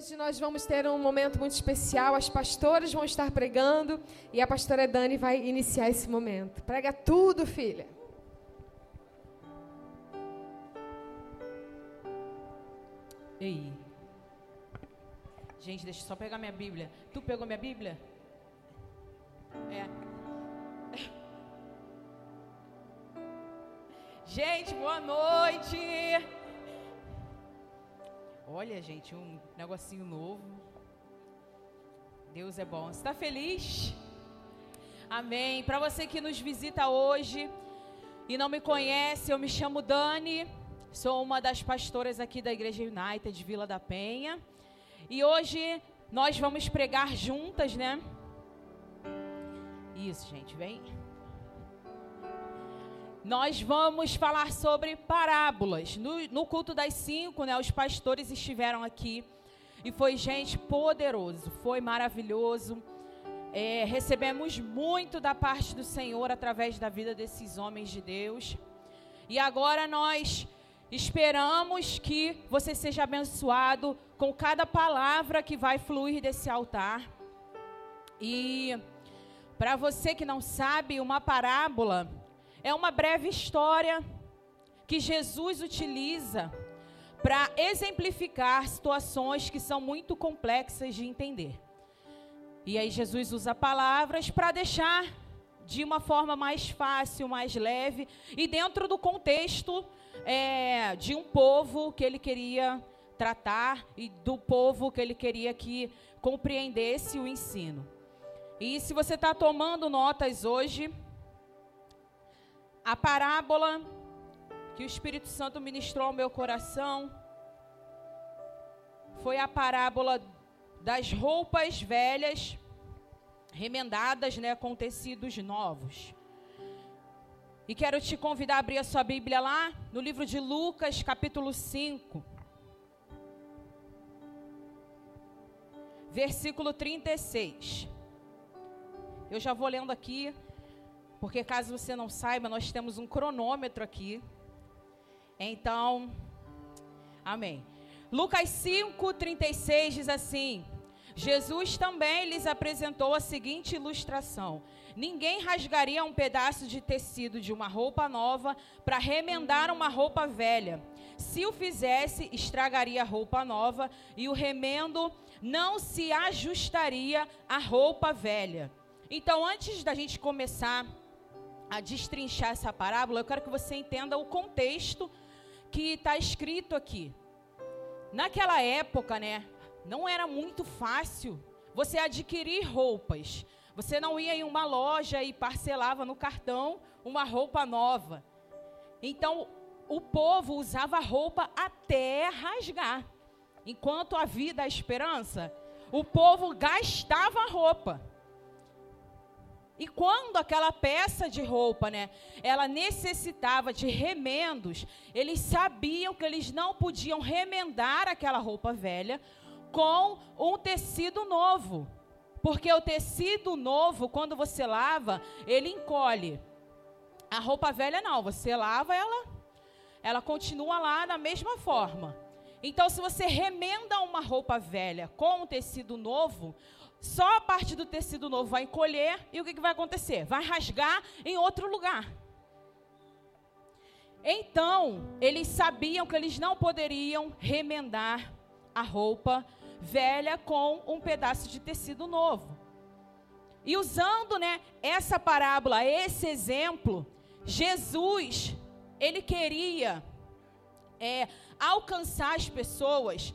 Hoje nós vamos ter um momento muito especial. As pastoras vão estar pregando e a pastora Dani vai iniciar esse momento. Prega tudo, filha. Ei. Gente, deixa eu só pegar minha Bíblia. Tu pegou minha Bíblia? É. Gente, boa noite. Olha, gente, um negocinho novo. Deus é bom. Está feliz? Amém. Para você que nos visita hoje e não me conhece, eu me chamo Dani. Sou uma das pastoras aqui da Igreja United Vila da Penha. E hoje nós vamos pregar juntas, né? Isso, gente, vem. Nós vamos falar sobre parábolas. No, no, culto das cinco, né, os pastores estiveram aqui e foi gente poderoso, foi maravilhoso. É, recebemos muito da parte do Senhor através da vida desses homens de Deus. E agora nós esperamos que você seja abençoado com cada palavra que vai fluir desse altar. E para você que não sabe, uma parábola é uma breve história que Jesus utiliza para exemplificar situações que são muito complexas de entender. E aí Jesus usa palavras para deixar de uma forma mais fácil, mais leve e dentro do contexto é, de um povo que ele queria tratar e do povo que ele queria que compreendesse o ensino. E se você está tomando notas hoje, a parábola que o Espírito Santo ministrou ao meu coração foi a parábola das roupas velhas remendadas, né, com tecidos novos. E quero te convidar a abrir a sua Bíblia lá no livro de Lucas, capítulo 5. Versículo 36. Eu já vou lendo aqui porque caso você não saiba, nós temos um cronômetro aqui. Então, amém. Lucas 5:36 diz assim: Jesus também lhes apresentou a seguinte ilustração: Ninguém rasgaria um pedaço de tecido de uma roupa nova para remendar uma roupa velha. Se o fizesse, estragaria a roupa nova e o remendo não se ajustaria à roupa velha. Então, antes da gente começar a destrinchar essa parábola, eu quero que você entenda o contexto que está escrito aqui. Naquela época, né, não era muito fácil você adquirir roupas. Você não ia em uma loja e parcelava no cartão uma roupa nova. Então, o povo usava roupa até rasgar. Enquanto havia a esperança, o povo gastava roupa. E quando aquela peça de roupa, né, ela necessitava de remendos, eles sabiam que eles não podiam remendar aquela roupa velha com um tecido novo. Porque o tecido novo, quando você lava, ele encolhe. A roupa velha não, você lava ela, ela continua lá da mesma forma. Então, se você remenda uma roupa velha com um tecido novo, só a parte do tecido novo vai encolher e o que, que vai acontecer? Vai rasgar em outro lugar. Então, eles sabiam que eles não poderiam remendar a roupa velha com um pedaço de tecido novo. E usando, né, essa parábola, esse exemplo, Jesus, ele queria é, alcançar as pessoas,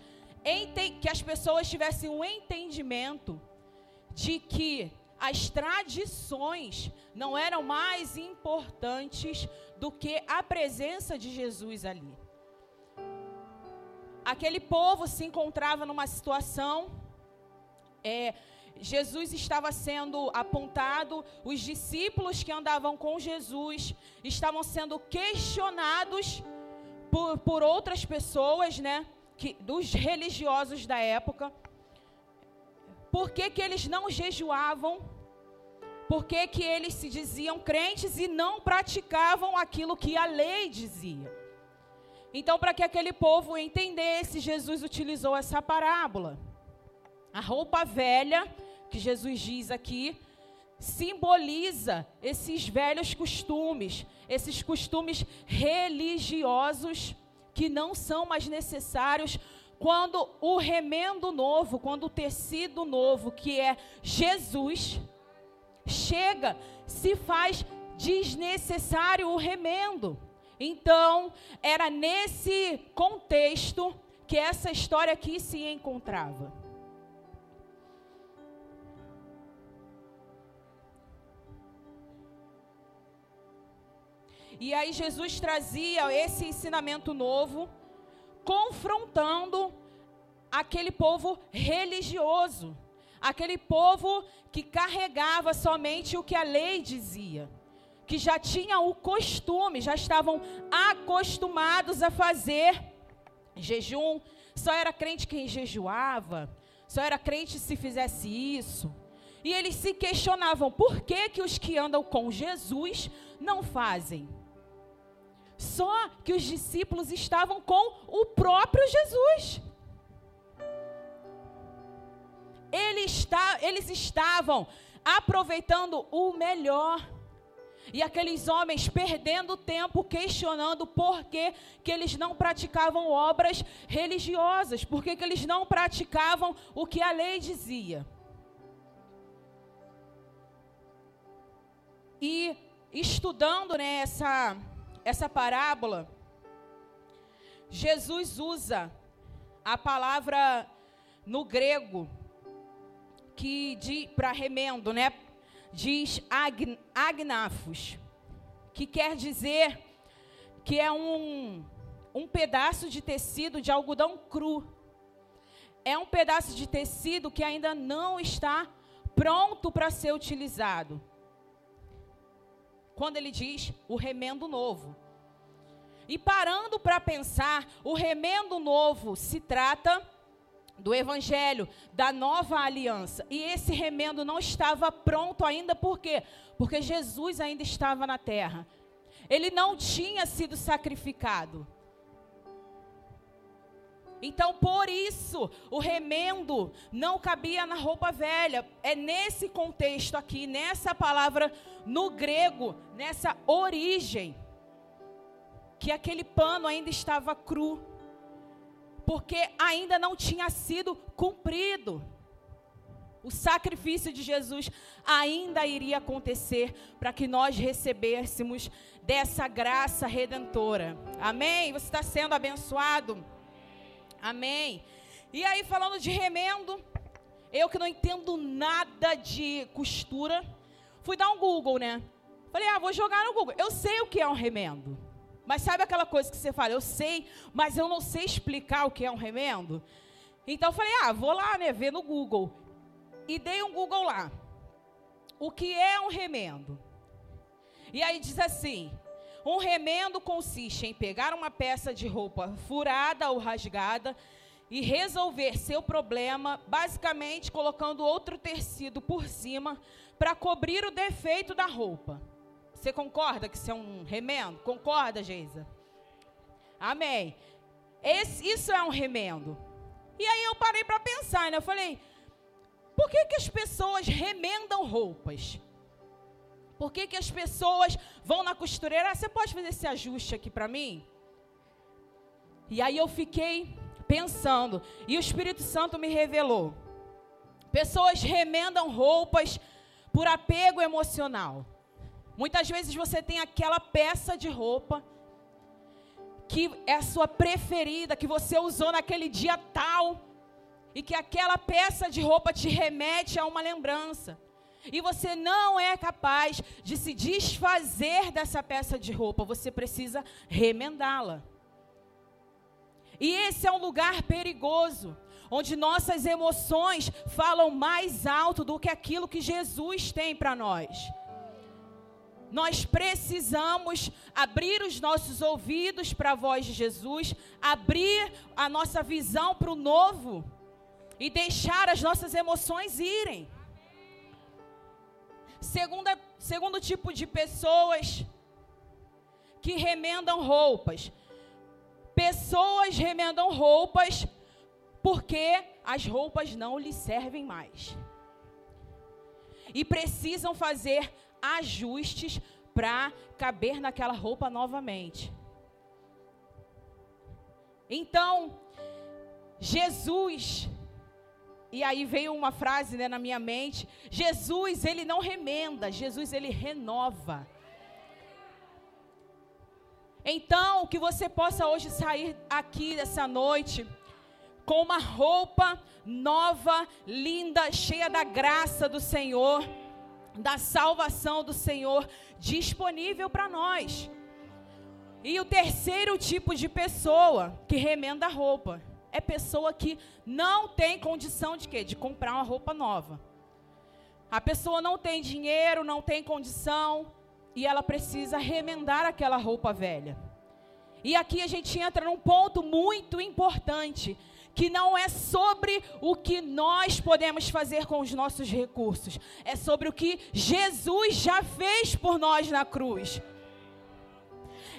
que as pessoas tivessem um entendimento de que as tradições não eram mais importantes do que a presença de Jesus ali. Aquele povo se encontrava numa situação, é, Jesus estava sendo apontado, os discípulos que andavam com Jesus estavam sendo questionados por, por outras pessoas, né, que, dos religiosos da época por que, que eles não jejuavam? Por que, que eles se diziam crentes e não praticavam aquilo que a lei dizia? Então, para que aquele povo entendesse, Jesus utilizou essa parábola. A roupa velha, que Jesus diz aqui, simboliza esses velhos costumes, esses costumes religiosos que não são mais necessários quando o remendo novo, quando o tecido novo, que é Jesus, chega, se faz desnecessário o remendo. Então, era nesse contexto que essa história aqui se encontrava. E aí Jesus trazia esse ensinamento novo, confrontando aquele povo religioso, aquele povo que carregava somente o que a lei dizia, que já tinha o costume, já estavam acostumados a fazer jejum, só era crente quem jejuava, só era crente se fizesse isso. E eles se questionavam por que, que os que andam com Jesus não fazem. Só que os discípulos estavam com o próprio Jesus. Eles, está, eles estavam aproveitando o melhor. E aqueles homens perdendo tempo questionando por que, que eles não praticavam obras religiosas, por que, que eles não praticavam o que a lei dizia. E estudando né, essa, essa parábola, Jesus usa a palavra no grego que para remendo, né? Diz ag, agnafos, que quer dizer que é um, um pedaço de tecido de algodão cru. É um pedaço de tecido que ainda não está pronto para ser utilizado quando ele diz o remendo novo. E parando para pensar, o remendo novo se trata do evangelho, da nova aliança. E esse remendo não estava pronto ainda, por quê? Porque Jesus ainda estava na terra. Ele não tinha sido sacrificado. Então, por isso, o remendo não cabia na roupa velha. É nesse contexto aqui, nessa palavra no grego, nessa origem, que aquele pano ainda estava cru, porque ainda não tinha sido cumprido. O sacrifício de Jesus ainda iria acontecer para que nós recebêssemos dessa graça redentora. Amém? Você está sendo abençoado? Amém. E aí, falando de remendo, eu que não entendo nada de costura, fui dar um Google, né? Falei, ah, vou jogar no Google. Eu sei o que é um remendo. Mas sabe aquela coisa que você fala, eu sei, mas eu não sei explicar o que é um remendo? Então eu falei, ah, vou lá, né, ver no Google. E dei um Google lá. O que é um remendo? E aí diz assim: um remendo consiste em pegar uma peça de roupa furada ou rasgada e resolver seu problema, basicamente colocando outro tecido por cima para cobrir o defeito da roupa. Você concorda que isso é um remendo? Concorda, Geisa? Amém. Esse, isso é um remendo. E aí eu parei para pensar, né? Eu falei, por que, que as pessoas remendam roupas? Por que, que as pessoas vão na costureira? Ah, você pode fazer esse ajuste aqui para mim? E aí eu fiquei pensando, e o Espírito Santo me revelou. Pessoas remendam roupas por apego emocional. Muitas vezes você tem aquela peça de roupa que é a sua preferida, que você usou naquele dia tal, e que aquela peça de roupa te remete a uma lembrança e você não é capaz de se desfazer dessa peça de roupa, você precisa remendá-la. E esse é um lugar perigoso, onde nossas emoções falam mais alto do que aquilo que Jesus tem para nós. Nós precisamos abrir os nossos ouvidos para a voz de Jesus, abrir a nossa visão para o novo e deixar as nossas emoções irem. Segunda, segundo tipo de pessoas que remendam roupas. Pessoas remendam roupas porque as roupas não lhe servem mais. E precisam fazer ajustes para caber naquela roupa novamente. Então, Jesus, e aí veio uma frase né, na minha mente: Jesus, ele não remenda, Jesus, ele renova. Então, que você possa hoje sair aqui dessa noite com uma roupa nova, linda, cheia da graça do Senhor, da salvação do Senhor disponível para nós. E o terceiro tipo de pessoa que remenda a roupa é pessoa que não tem condição de quê? De comprar uma roupa nova. A pessoa não tem dinheiro, não tem condição e ela precisa remendar aquela roupa velha. E aqui a gente entra num ponto muito importante, que não é sobre o que nós podemos fazer com os nossos recursos, é sobre o que Jesus já fez por nós na cruz.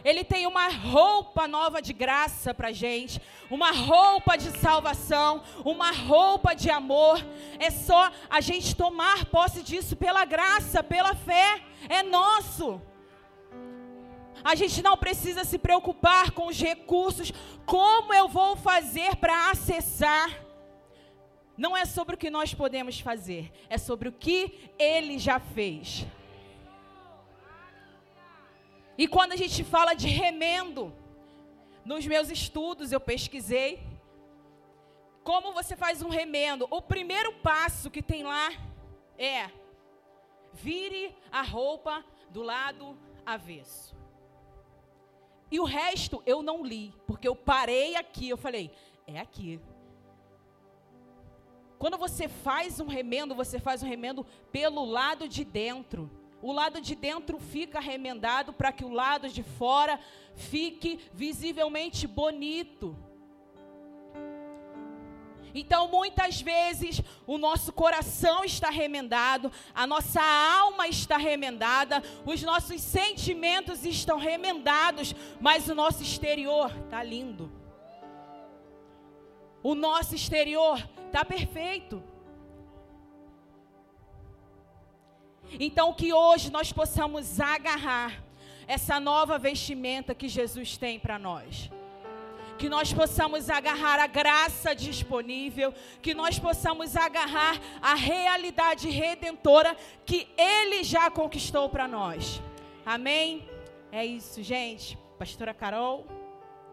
Ele tem uma roupa nova de graça para gente, uma roupa de salvação, uma roupa de amor. É só a gente tomar posse disso pela graça, pela fé. É nosso. A gente não precisa se preocupar com os recursos, como eu vou fazer para acessar. Não é sobre o que nós podemos fazer, é sobre o que ele já fez. E quando a gente fala de remendo, nos meus estudos eu pesquisei como você faz um remendo. O primeiro passo que tem lá é vire a roupa do lado avesso. E o resto eu não li, porque eu parei aqui, eu falei, é aqui. Quando você faz um remendo, você faz um remendo pelo lado de dentro. O lado de dentro fica remendado para que o lado de fora fique visivelmente bonito. Então, muitas vezes, o nosso coração está remendado, a nossa alma está remendada, os nossos sentimentos estão remendados, mas o nosso exterior está lindo. O nosso exterior está perfeito. Então, que hoje nós possamos agarrar essa nova vestimenta que Jesus tem para nós. Que nós possamos agarrar a graça disponível, que nós possamos agarrar a realidade redentora que Ele já conquistou para nós. Amém? É isso, gente. Pastora Carol,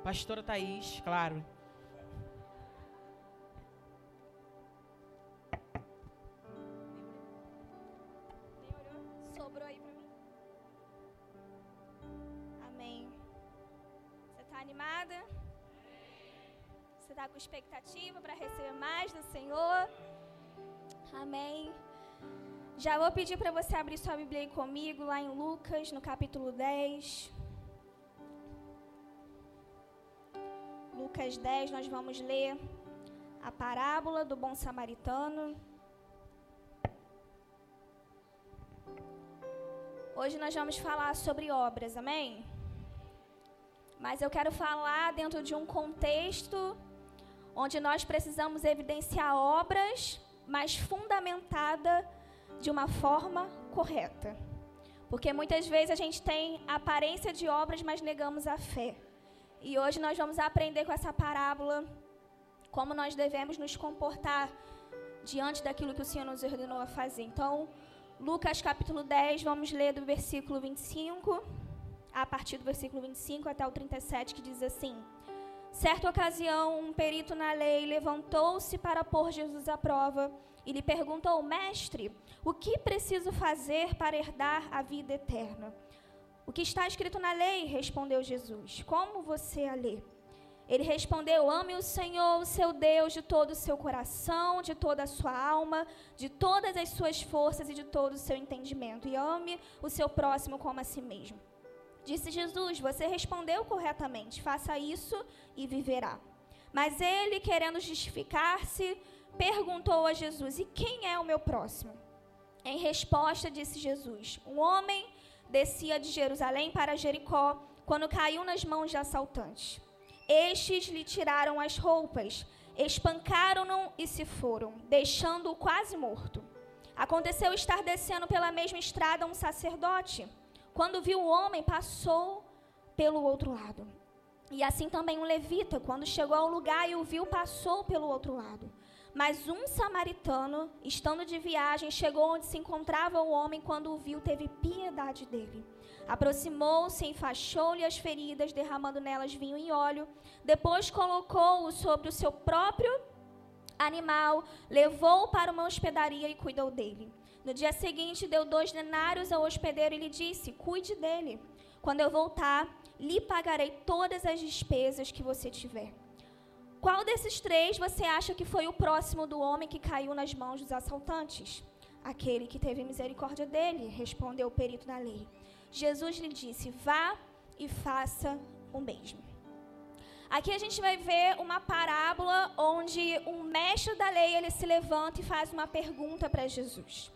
Pastora Thaís, claro. Você está com expectativa para receber mais do Senhor? Amém. Já vou pedir para você abrir sua Bíblia aí comigo, lá em Lucas, no capítulo 10. Lucas 10, nós vamos ler a parábola do bom samaritano. Hoje nós vamos falar sobre obras, amém? Mas eu quero falar dentro de um contexto onde nós precisamos evidenciar obras, mas fundamentada de uma forma correta. Porque muitas vezes a gente tem aparência de obras, mas negamos a fé. E hoje nós vamos aprender com essa parábola como nós devemos nos comportar diante daquilo que o Senhor nos ordenou a fazer. Então, Lucas capítulo 10, vamos ler do versículo 25 a partir do versículo 25 até o 37, que diz assim: Certa ocasião, um perito na lei levantou-se para pôr Jesus à prova e lhe perguntou: Mestre, o que preciso fazer para herdar a vida eterna? O que está escrito na lei? respondeu Jesus. Como você a lê? Ele respondeu: Ame o Senhor, o seu Deus, de todo o seu coração, de toda a sua alma, de todas as suas forças e de todo o seu entendimento. E ame o seu próximo como a si mesmo. Disse Jesus: Você respondeu corretamente, faça isso e viverá. Mas ele, querendo justificar-se, perguntou a Jesus: E quem é o meu próximo? Em resposta, disse Jesus: Um homem descia de Jerusalém para Jericó quando caiu nas mãos de assaltantes. Estes lhe tiraram as roupas espancaram-no e se foram, deixando-o quase morto. Aconteceu estar descendo pela mesma estrada um sacerdote. Quando viu o homem, passou pelo outro lado. E assim também um levita, quando chegou ao lugar e o viu, passou pelo outro lado. Mas um samaritano, estando de viagem, chegou onde se encontrava o homem, quando o viu, teve piedade dele. Aproximou-se, enfaixou-lhe as feridas, derramando nelas vinho e óleo. Depois colocou-o sobre o seu próprio animal, levou-o para uma hospedaria e cuidou dele. No dia seguinte, deu dois denários ao hospedeiro e lhe disse: Cuide dele. Quando eu voltar, lhe pagarei todas as despesas que você tiver. Qual desses três você acha que foi o próximo do homem que caiu nas mãos dos assaltantes? Aquele que teve misericórdia dele, respondeu o perito da lei. Jesus lhe disse: Vá e faça o mesmo. Aqui a gente vai ver uma parábola onde um mestre da lei ele se levanta e faz uma pergunta para Jesus.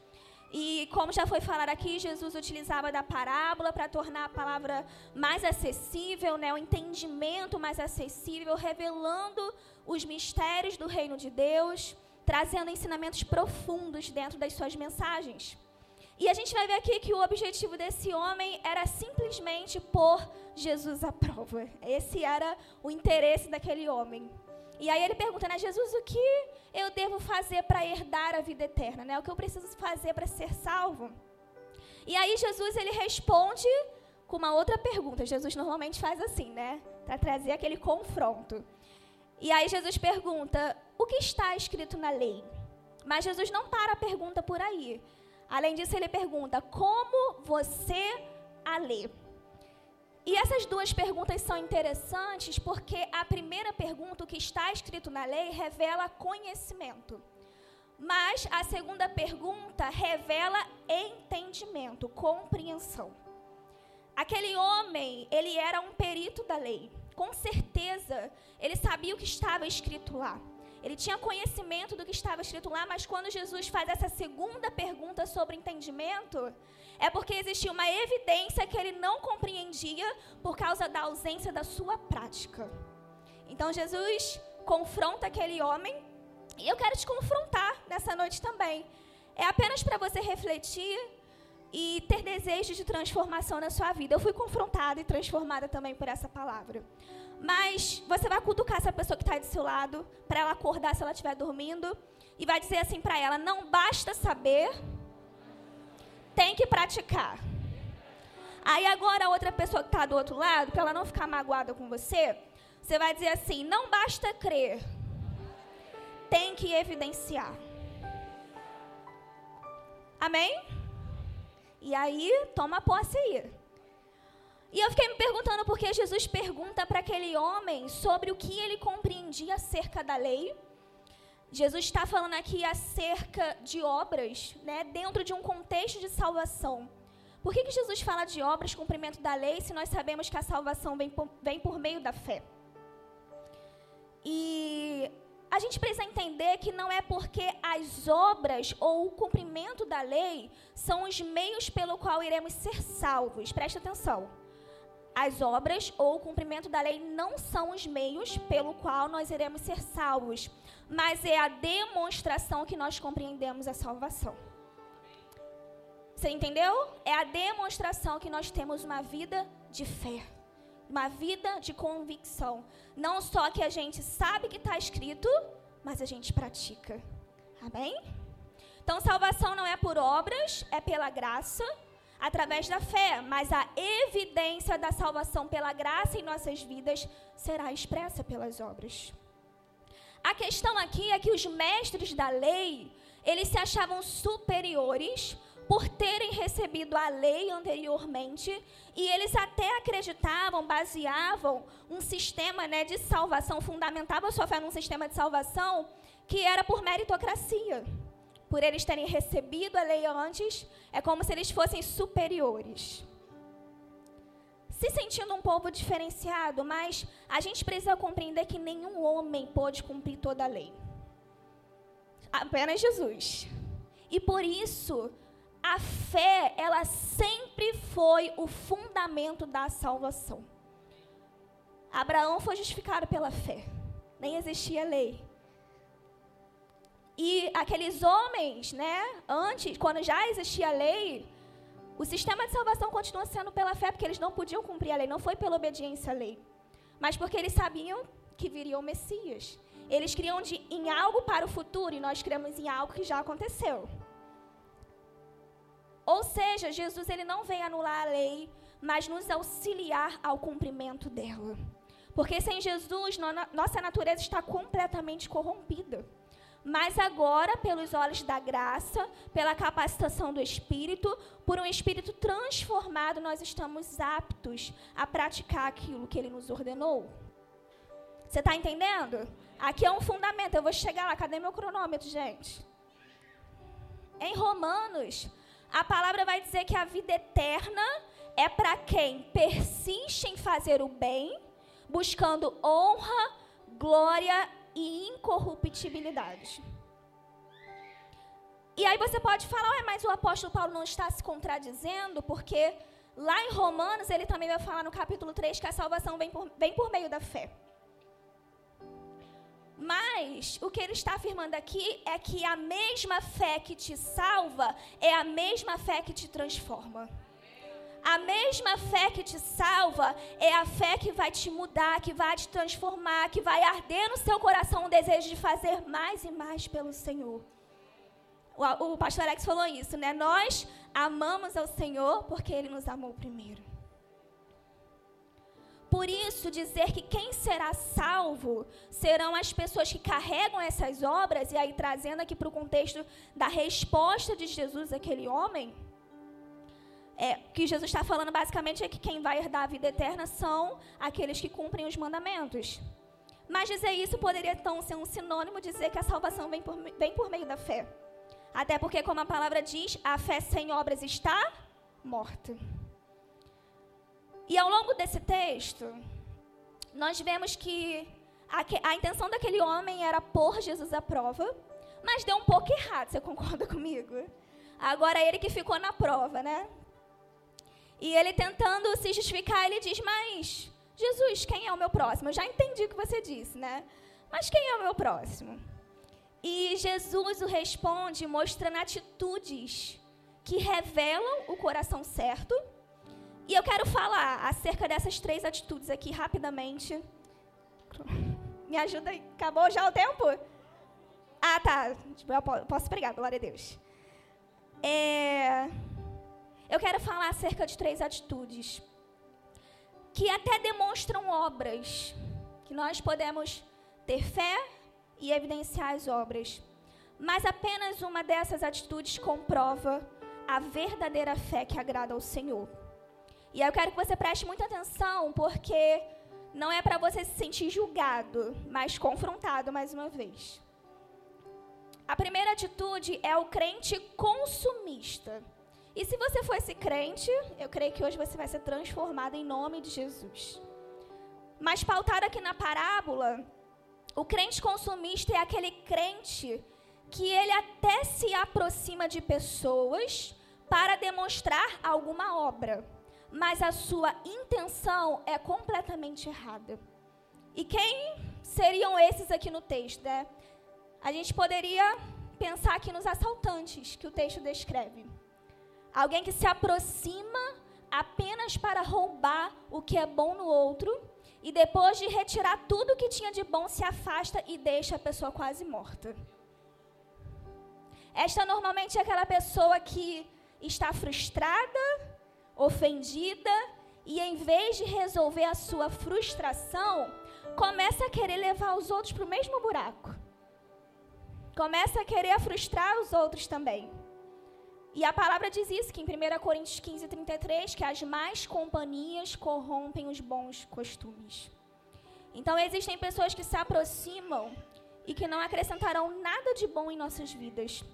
E como já foi falado aqui, Jesus utilizava da parábola para tornar a palavra mais acessível, né, o entendimento mais acessível, revelando os mistérios do reino de Deus, trazendo ensinamentos profundos dentro das suas mensagens. E a gente vai ver aqui que o objetivo desse homem era simplesmente pôr Jesus à prova. Esse era o interesse daquele homem. E aí ele pergunta, né, Jesus, o que eu devo fazer para herdar a vida eterna? Né? O que eu preciso fazer para ser salvo? E aí Jesus ele responde com uma outra pergunta. Jesus normalmente faz assim, né? Para trazer aquele confronto. E aí Jesus pergunta: o que está escrito na lei? Mas Jesus não para a pergunta por aí. Além disso, ele pergunta: como você a lê? E essas duas perguntas são interessantes porque a primeira pergunta, o que está escrito na lei, revela conhecimento. Mas a segunda pergunta revela entendimento, compreensão. Aquele homem, ele era um perito da lei. Com certeza, ele sabia o que estava escrito lá. Ele tinha conhecimento do que estava escrito lá, mas quando Jesus faz essa segunda pergunta sobre entendimento, é porque existia uma evidência que ele não compreendia por causa da ausência da sua prática. Então Jesus confronta aquele homem, e eu quero te confrontar nessa noite também. É apenas para você refletir e ter desejos de transformação na sua vida. Eu fui confrontada e transformada também por essa palavra. Mas você vai cutucar essa pessoa que está do seu lado, para ela acordar se ela estiver dormindo, e vai dizer assim para ela: não basta saber, tem que praticar. Aí agora a outra pessoa que está do outro lado, para ela não ficar magoada com você, você vai dizer assim: não basta crer, tem que evidenciar. Amém? E aí, toma posse aí. E eu fiquei me perguntando por que Jesus pergunta para aquele homem sobre o que ele compreendia acerca da lei. Jesus está falando aqui acerca de obras, né, dentro de um contexto de salvação. Por que, que Jesus fala de obras, cumprimento da lei, se nós sabemos que a salvação vem por, vem por meio da fé? E a gente precisa entender que não é porque as obras ou o cumprimento da lei são os meios pelo qual iremos ser salvos. Presta atenção. As obras ou o cumprimento da lei não são os meios pelo qual nós iremos ser salvos, mas é a demonstração que nós compreendemos a salvação. Você entendeu? É a demonstração que nós temos uma vida de fé, uma vida de convicção. Não só que a gente sabe que está escrito, mas a gente pratica. Amém? Então, salvação não é por obras, é pela graça através da fé, mas a evidência da salvação pela graça em nossas vidas será expressa pelas obras. A questão aqui é que os mestres da lei, eles se achavam superiores por terem recebido a lei anteriormente e eles até acreditavam, baseavam um sistema né, de salvação, fundamentavam sua fé num sistema de salvação que era por meritocracia por eles terem recebido a lei antes, é como se eles fossem superiores. Se sentindo um povo diferenciado, mas a gente precisa compreender que nenhum homem pode cumprir toda a lei. Apenas Jesus. E por isso, a fé, ela sempre foi o fundamento da salvação. Abraão foi justificado pela fé. Nem existia lei. E aqueles homens, né, antes, quando já existia a lei, o sistema de salvação continua sendo pela fé, porque eles não podiam cumprir a lei, não foi pela obediência à lei, mas porque eles sabiam que viria o Messias. Eles criam de, em algo para o futuro e nós criamos em algo que já aconteceu. Ou seja, Jesus ele não vem anular a lei, mas nos auxiliar ao cumprimento dela. Porque sem Jesus, no, nossa natureza está completamente corrompida. Mas agora, pelos olhos da graça, pela capacitação do Espírito, por um Espírito transformado, nós estamos aptos a praticar aquilo que Ele nos ordenou. Você está entendendo? Aqui é um fundamento. Eu vou chegar lá. Cadê meu cronômetro, gente? Em Romanos, a palavra vai dizer que a vida eterna é para quem persiste em fazer o bem, buscando honra, glória e incorruptibilidade. E aí você pode falar, mas o apóstolo Paulo não está se contradizendo, porque lá em Romanos ele também vai falar no capítulo 3 que a salvação vem por, vem por meio da fé. Mas o que ele está afirmando aqui é que a mesma fé que te salva é a mesma fé que te transforma. A mesma fé que te salva é a fé que vai te mudar, que vai te transformar, que vai arder no seu coração o desejo de fazer mais e mais pelo Senhor. O, o pastor Alex falou isso, né? Nós amamos ao Senhor porque ele nos amou primeiro. Por isso, dizer que quem será salvo serão as pessoas que carregam essas obras, e aí trazendo aqui para o contexto da resposta de Jesus àquele homem, é, que Jesus está falando basicamente é que quem vai herdar a vida eterna são aqueles que cumprem os mandamentos. Mas dizer isso poderia então ser um sinônimo de dizer que a salvação vem por, vem por meio da fé. Até porque, como a palavra diz, a fé sem obras está morta. E ao longo desse texto, nós vemos que a, a intenção daquele homem era pôr Jesus à prova, mas deu um pouco errado, você concorda comigo? Agora ele que ficou na prova, né? E ele tentando se justificar, ele diz: Mas, Jesus, quem é o meu próximo? Eu já entendi o que você disse, né? Mas quem é o meu próximo? E Jesus o responde mostrando atitudes que revelam o coração certo. E eu quero falar acerca dessas três atitudes aqui rapidamente. Me ajuda aí. Acabou já o tempo? Ah, tá. Eu posso pregar, glória a Deus. É. Eu quero falar acerca de três atitudes que até demonstram obras, que nós podemos ter fé e evidenciar as obras. Mas apenas uma dessas atitudes comprova a verdadeira fé que agrada ao Senhor. E eu quero que você preste muita atenção, porque não é para você se sentir julgado, mas confrontado mais uma vez. A primeira atitude é o crente consumista. E se você for esse crente, eu creio que hoje você vai ser transformado em nome de Jesus. Mas pautado aqui na parábola, o crente consumista é aquele crente que ele até se aproxima de pessoas para demonstrar alguma obra, mas a sua intenção é completamente errada. E quem seriam esses aqui no texto, né? A gente poderia pensar aqui nos assaltantes que o texto descreve. Alguém que se aproxima apenas para roubar o que é bom no outro e depois de retirar tudo que tinha de bom se afasta e deixa a pessoa quase morta. Esta normalmente é aquela pessoa que está frustrada, ofendida e em vez de resolver a sua frustração, começa a querer levar os outros para o mesmo buraco. Começa a querer frustrar os outros também. E a palavra diz isso, que em 1 Coríntios 15, 33, que as más companhias corrompem os bons costumes. Então existem pessoas que se aproximam e que não acrescentarão nada de bom em nossas vidas.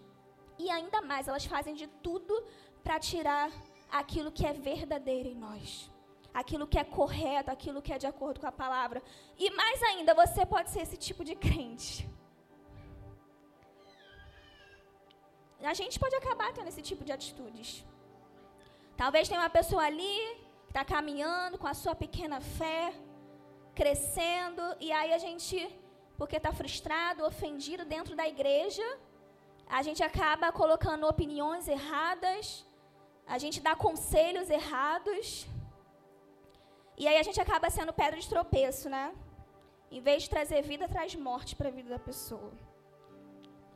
E ainda mais, elas fazem de tudo para tirar aquilo que é verdadeiro em nós. Aquilo que é correto, aquilo que é de acordo com a palavra. E mais ainda, você pode ser esse tipo de crente a gente pode acabar tendo esse tipo de atitudes. Talvez tenha uma pessoa ali que está caminhando com a sua pequena fé, crescendo, e aí a gente, porque está frustrado, ofendido dentro da igreja, a gente acaba colocando opiniões erradas, a gente dá conselhos errados, e aí a gente acaba sendo pedra de tropeço, né? Em vez de trazer vida, traz morte para a vida da pessoa.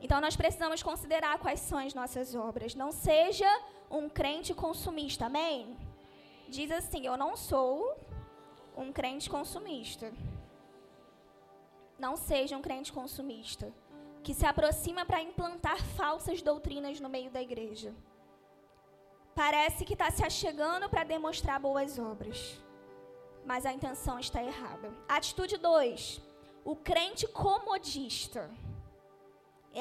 Então nós precisamos considerar quais são as nossas obras. Não seja um crente consumista, amém? Diz assim: Eu não sou um crente consumista. Não seja um crente consumista que se aproxima para implantar falsas doutrinas no meio da igreja. Parece que está se achegando para demonstrar boas obras, mas a intenção está errada. Atitude 2: o crente comodista.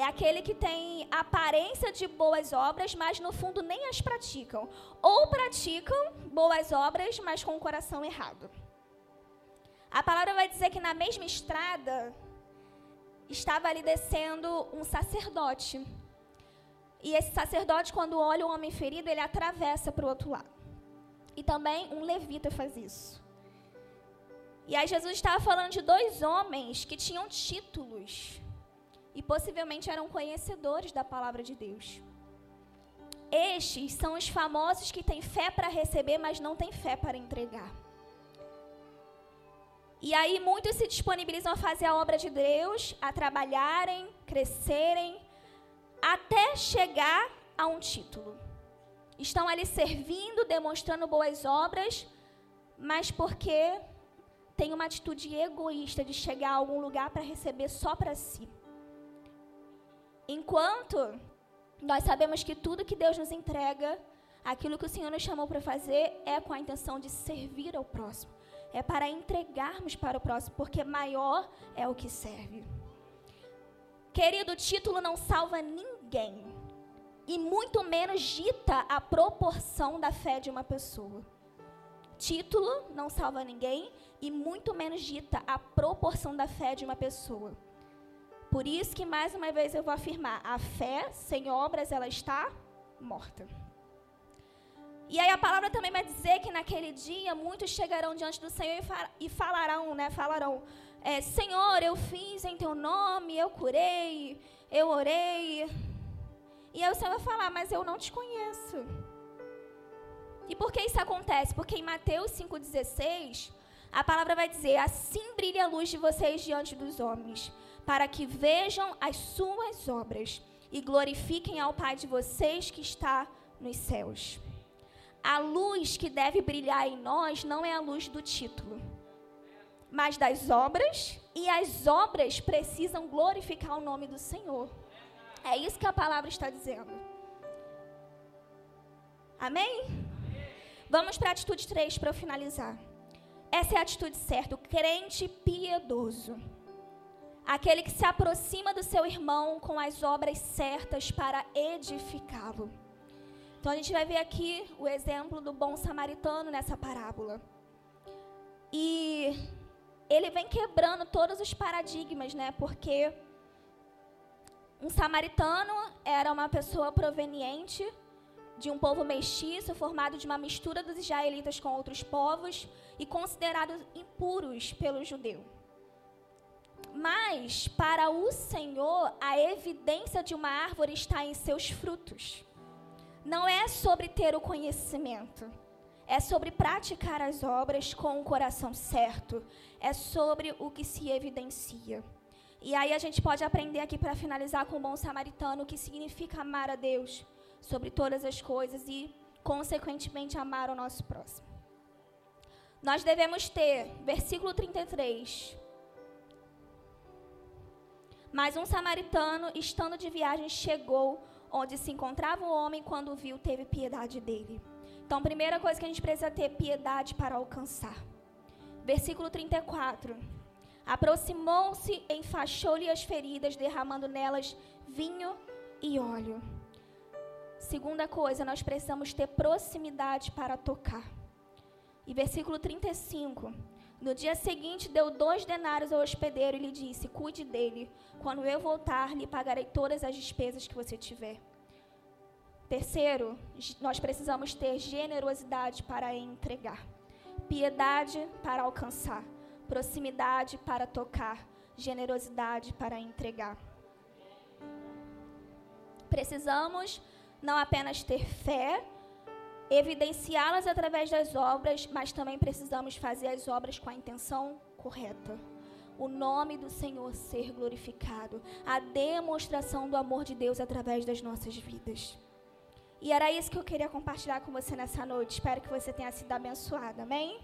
É aquele que tem aparência de boas obras, mas no fundo nem as praticam. Ou praticam boas obras, mas com o coração errado. A palavra vai dizer que na mesma estrada estava ali descendo um sacerdote. E esse sacerdote, quando olha o homem ferido, ele atravessa para o outro lado. E também um levita faz isso. E aí Jesus estava falando de dois homens que tinham títulos e possivelmente eram conhecedores da palavra de Deus. Estes são os famosos que têm fé para receber, mas não têm fé para entregar. E aí muitos se disponibilizam a fazer a obra de Deus, a trabalharem, crescerem, até chegar a um título. Estão ali servindo, demonstrando boas obras, mas porque tem uma atitude egoísta de chegar a algum lugar para receber só para si. Enquanto nós sabemos que tudo que Deus nos entrega, aquilo que o Senhor nos chamou para fazer, é com a intenção de servir ao próximo é para entregarmos para o próximo, porque maior é o que serve. Querido, o título não salva ninguém, e muito menos dita a proporção da fé de uma pessoa. Título não salva ninguém, e muito menos dita a proporção da fé de uma pessoa. Por isso que mais uma vez eu vou afirmar, a fé sem obras ela está morta. E aí a palavra também vai dizer que naquele dia muitos chegarão diante do Senhor e falarão, né? Falarão, é, Senhor, eu fiz em teu nome, eu curei, eu orei. E aí o Senhor vai falar, mas eu não te conheço. E por que isso acontece? Porque em Mateus 5,16, a palavra vai dizer: Assim brilha a luz de vocês diante dos homens, para que vejam as suas obras e glorifiquem ao Pai de vocês que está nos céus a luz que deve brilhar em nós não é a luz do título, mas das obras, e as obras precisam glorificar o nome do Senhor. É isso que a palavra está dizendo. Amém? Vamos para a atitude 3 para eu finalizar. Essa é a atitude certa, o crente piedoso. Aquele que se aproxima do seu irmão com as obras certas para edificá-lo. Então a gente vai ver aqui o exemplo do bom samaritano nessa parábola. E ele vem quebrando todos os paradigmas, né? Porque um samaritano era uma pessoa proveniente de um povo mestiço, formado de uma mistura dos israelitas com outros povos e considerados impuros pelo judeu. Mas, para o Senhor, a evidência de uma árvore está em seus frutos não é sobre ter o conhecimento, é sobre praticar as obras com o coração certo, é sobre o que se evidencia. E aí a gente pode aprender aqui para finalizar com o bom samaritano o que significa amar a Deus sobre todas as coisas e, consequentemente, amar o nosso próximo. Nós devemos ter, versículo 33. Mas um samaritano, estando de viagem, chegou onde se encontrava o homem, quando viu, teve piedade dele. Então, primeira coisa que a gente precisa ter piedade para alcançar. Versículo 34. Aproximou-se, enfaixou-lhe as feridas, derramando nelas vinho e óleo. Segunda coisa, nós precisamos ter proximidade para tocar. E versículo 35. No dia seguinte, deu dois denários ao hospedeiro e lhe disse: Cuide dele. Quando eu voltar, lhe pagarei todas as despesas que você tiver. Terceiro, nós precisamos ter generosidade para entregar, piedade para alcançar, proximidade para tocar, generosidade para entregar. Precisamos não apenas ter fé, evidenciá-las através das obras, mas também precisamos fazer as obras com a intenção correta. O nome do Senhor ser glorificado, a demonstração do amor de Deus através das nossas vidas. E era isso que eu queria compartilhar com você nessa noite. Espero que você tenha sido abençoado. Amém?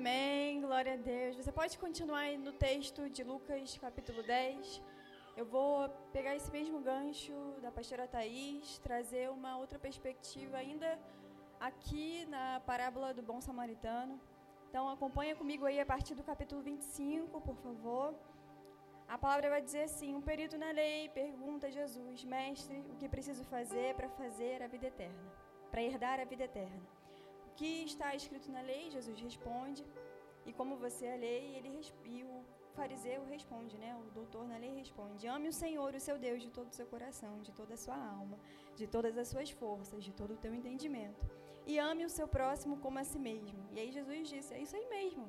Amém, glória a Deus. Você pode continuar aí no texto de Lucas, capítulo 10. Eu vou pegar esse mesmo gancho da pastora Thaís, trazer uma outra perspectiva ainda aqui na parábola do bom samaritano. Então acompanha comigo aí a partir do capítulo 25, por favor. A palavra vai dizer assim: Um perito na lei pergunta a Jesus, mestre, o que preciso fazer para fazer a vida eterna, para herdar a vida eterna? Que está escrito na lei? Jesus responde. E como você é a lei, ele e o fariseu responde, né? O doutor na lei responde: Ame o Senhor, o seu Deus, de todo o seu coração, de toda a sua alma, de todas as suas forças, de todo o teu entendimento e ame o seu próximo como a si mesmo. E aí Jesus disse: é isso aí mesmo.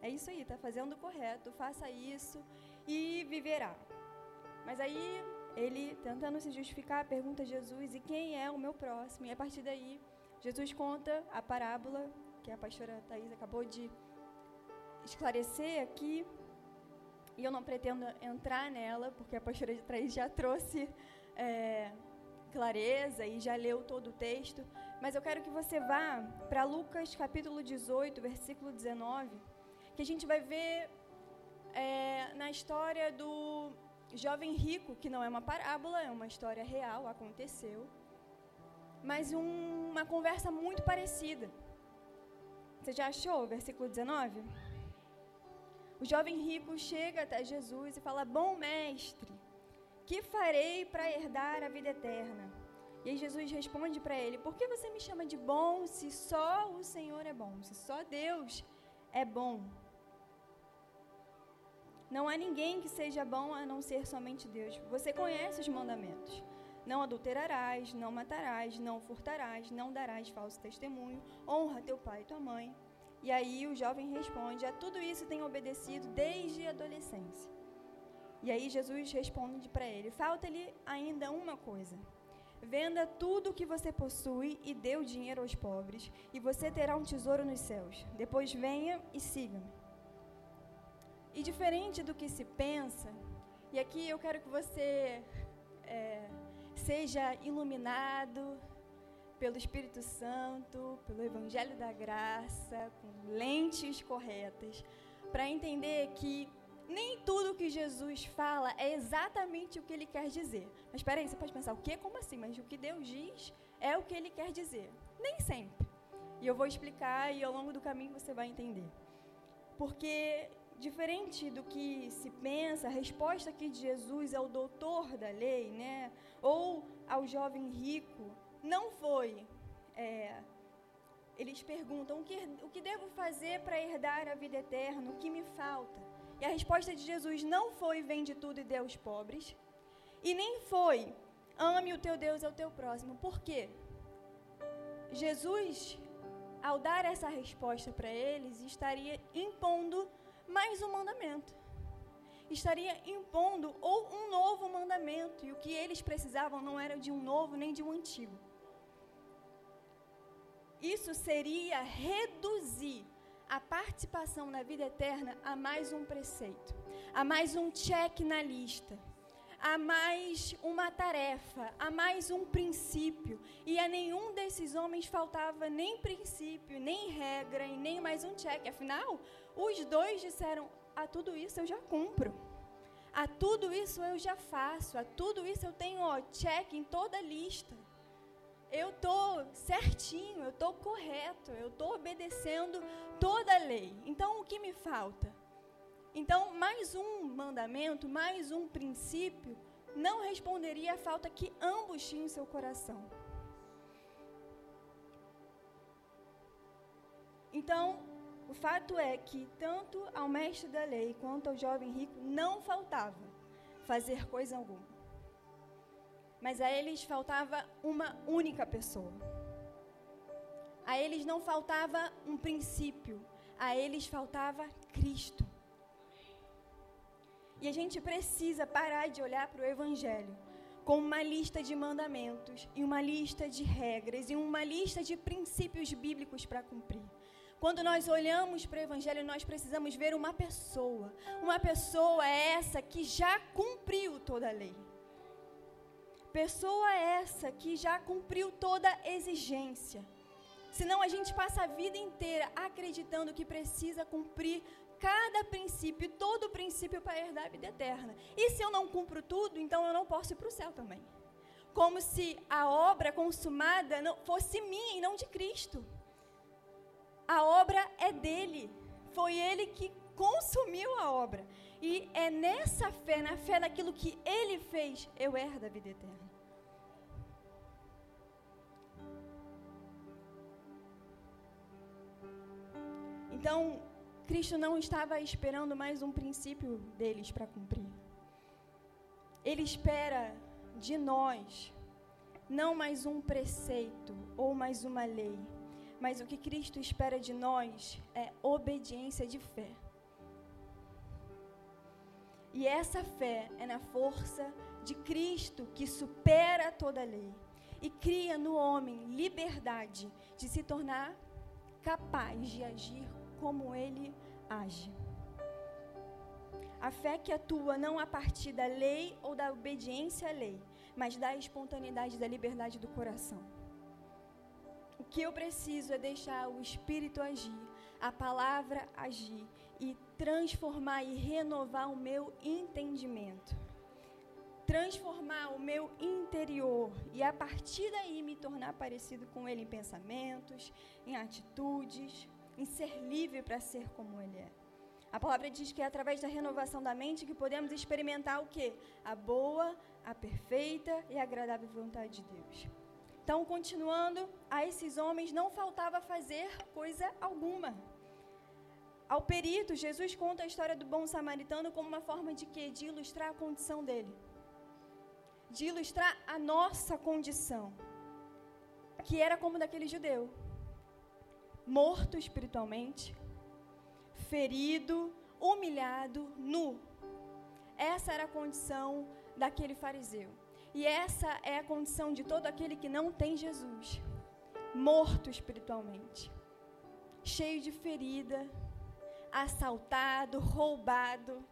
É isso aí, está fazendo o correto, faça isso e viverá. Mas aí ele, tentando se justificar, pergunta a Jesus: e quem é o meu próximo? E a partir daí, Jesus conta a parábola que a pastora Thais acabou de esclarecer aqui. E eu não pretendo entrar nela, porque a pastora Thais já trouxe é, clareza e já leu todo o texto. Mas eu quero que você vá para Lucas capítulo 18, versículo 19, que a gente vai ver é, na história do jovem rico, que não é uma parábola, é uma história real, aconteceu, mas um, uma conversa muito parecida. Você já achou o versículo 19? O jovem rico chega até Jesus e fala: Bom mestre, que farei para herdar a vida eterna? E aí Jesus responde para ele: Por que você me chama de bom se só o Senhor é bom? Se só Deus é bom? Não há ninguém que seja bom a não ser somente Deus. Você conhece os mandamentos. Não adulterarás, não matarás, não furtarás, não darás falso testemunho, honra teu pai e tua mãe. E aí o jovem responde: A tudo isso tem obedecido desde a adolescência. E aí Jesus responde para ele: Falta-lhe ainda uma coisa. Venda tudo o que você possui e dê o dinheiro aos pobres, e você terá um tesouro nos céus. Depois venha e siga-me. E diferente do que se pensa, e aqui eu quero que você é, seja iluminado pelo Espírito Santo, pelo Evangelho da Graça, com lentes corretas, para entender que nem tudo que Jesus fala é exatamente o que ele quer dizer. Mas espera aí, você pode pensar, o que? Como assim? Mas o que Deus diz é o que ele quer dizer. Nem sempre. E eu vou explicar e ao longo do caminho você vai entender. Porque diferente do que se pensa, a resposta aqui de Jesus ao doutor da lei, né, ou ao jovem rico, não foi. É, eles perguntam o que, o que devo fazer para herdar a vida eterna, o que me falta. E a resposta de Jesus não foi vende tudo e dê aos pobres, e nem foi ame o teu Deus ao teu próximo. Por quê? Jesus, ao dar essa resposta para eles, estaria impondo mais um mandamento. Estaria impondo ou um novo mandamento, e o que eles precisavam não era de um novo nem de um antigo. Isso seria reduzir a participação na vida eterna a mais um preceito, a mais um check na lista, a mais uma tarefa, a mais um princípio. E a nenhum desses homens faltava nem princípio, nem regra e nem mais um check. Afinal, os dois disseram: a tudo isso eu já cumpro. A tudo isso eu já faço, a tudo isso eu tenho ó, check em toda a lista eu estou certinho, eu estou correto, eu estou obedecendo toda a lei. Então, o que me falta? Então, mais um mandamento, mais um princípio, não responderia à falta que ambos tinham em seu coração. Então, o fato é que tanto ao mestre da lei quanto ao jovem rico não faltava fazer coisa alguma. Mas a eles faltava uma única pessoa. A eles não faltava um princípio, a eles faltava Cristo. E a gente precisa parar de olhar para o Evangelho com uma lista de mandamentos e uma lista de regras e uma lista de princípios bíblicos para cumprir. Quando nós olhamos para o Evangelho, nós precisamos ver uma pessoa. Uma pessoa essa que já cumpriu toda a lei. Pessoa essa que já cumpriu toda a exigência. Senão a gente passa a vida inteira acreditando que precisa cumprir cada princípio, todo princípio para herdar a vida eterna. E se eu não cumpro tudo, então eu não posso ir para o céu também. Como se a obra consumada fosse minha e não de Cristo. A obra é dele. Foi ele que consumiu a obra. E é nessa fé, na fé daquilo que ele fez, eu herdo a vida eterna. Então, Cristo não estava esperando mais um princípio deles para cumprir. Ele espera de nós não mais um preceito ou mais uma lei, mas o que Cristo espera de nós é obediência de fé. E essa fé é na força de Cristo que supera toda lei e cria no homem liberdade de se tornar capaz de agir como ele age. A fé que atua não a partir da lei ou da obediência à lei, mas da espontaneidade da liberdade do coração. Que eu preciso é deixar o Espírito agir, a palavra agir e transformar e renovar o meu entendimento. Transformar o meu interior e a partir daí me tornar parecido com Ele em pensamentos, em atitudes, em ser livre para ser como Ele é. A palavra diz que é através da renovação da mente que podemos experimentar o que? A boa, a perfeita e agradável vontade de Deus. Então, continuando, a esses homens não faltava fazer coisa alguma. Ao perito, Jesus conta a história do bom samaritano como uma forma de quê? De ilustrar a condição dele. De ilustrar a nossa condição. Que era como daquele judeu morto espiritualmente, ferido, humilhado, nu. Essa era a condição daquele fariseu. E essa é a condição de todo aquele que não tem Jesus. Morto espiritualmente, cheio de ferida, assaltado, roubado,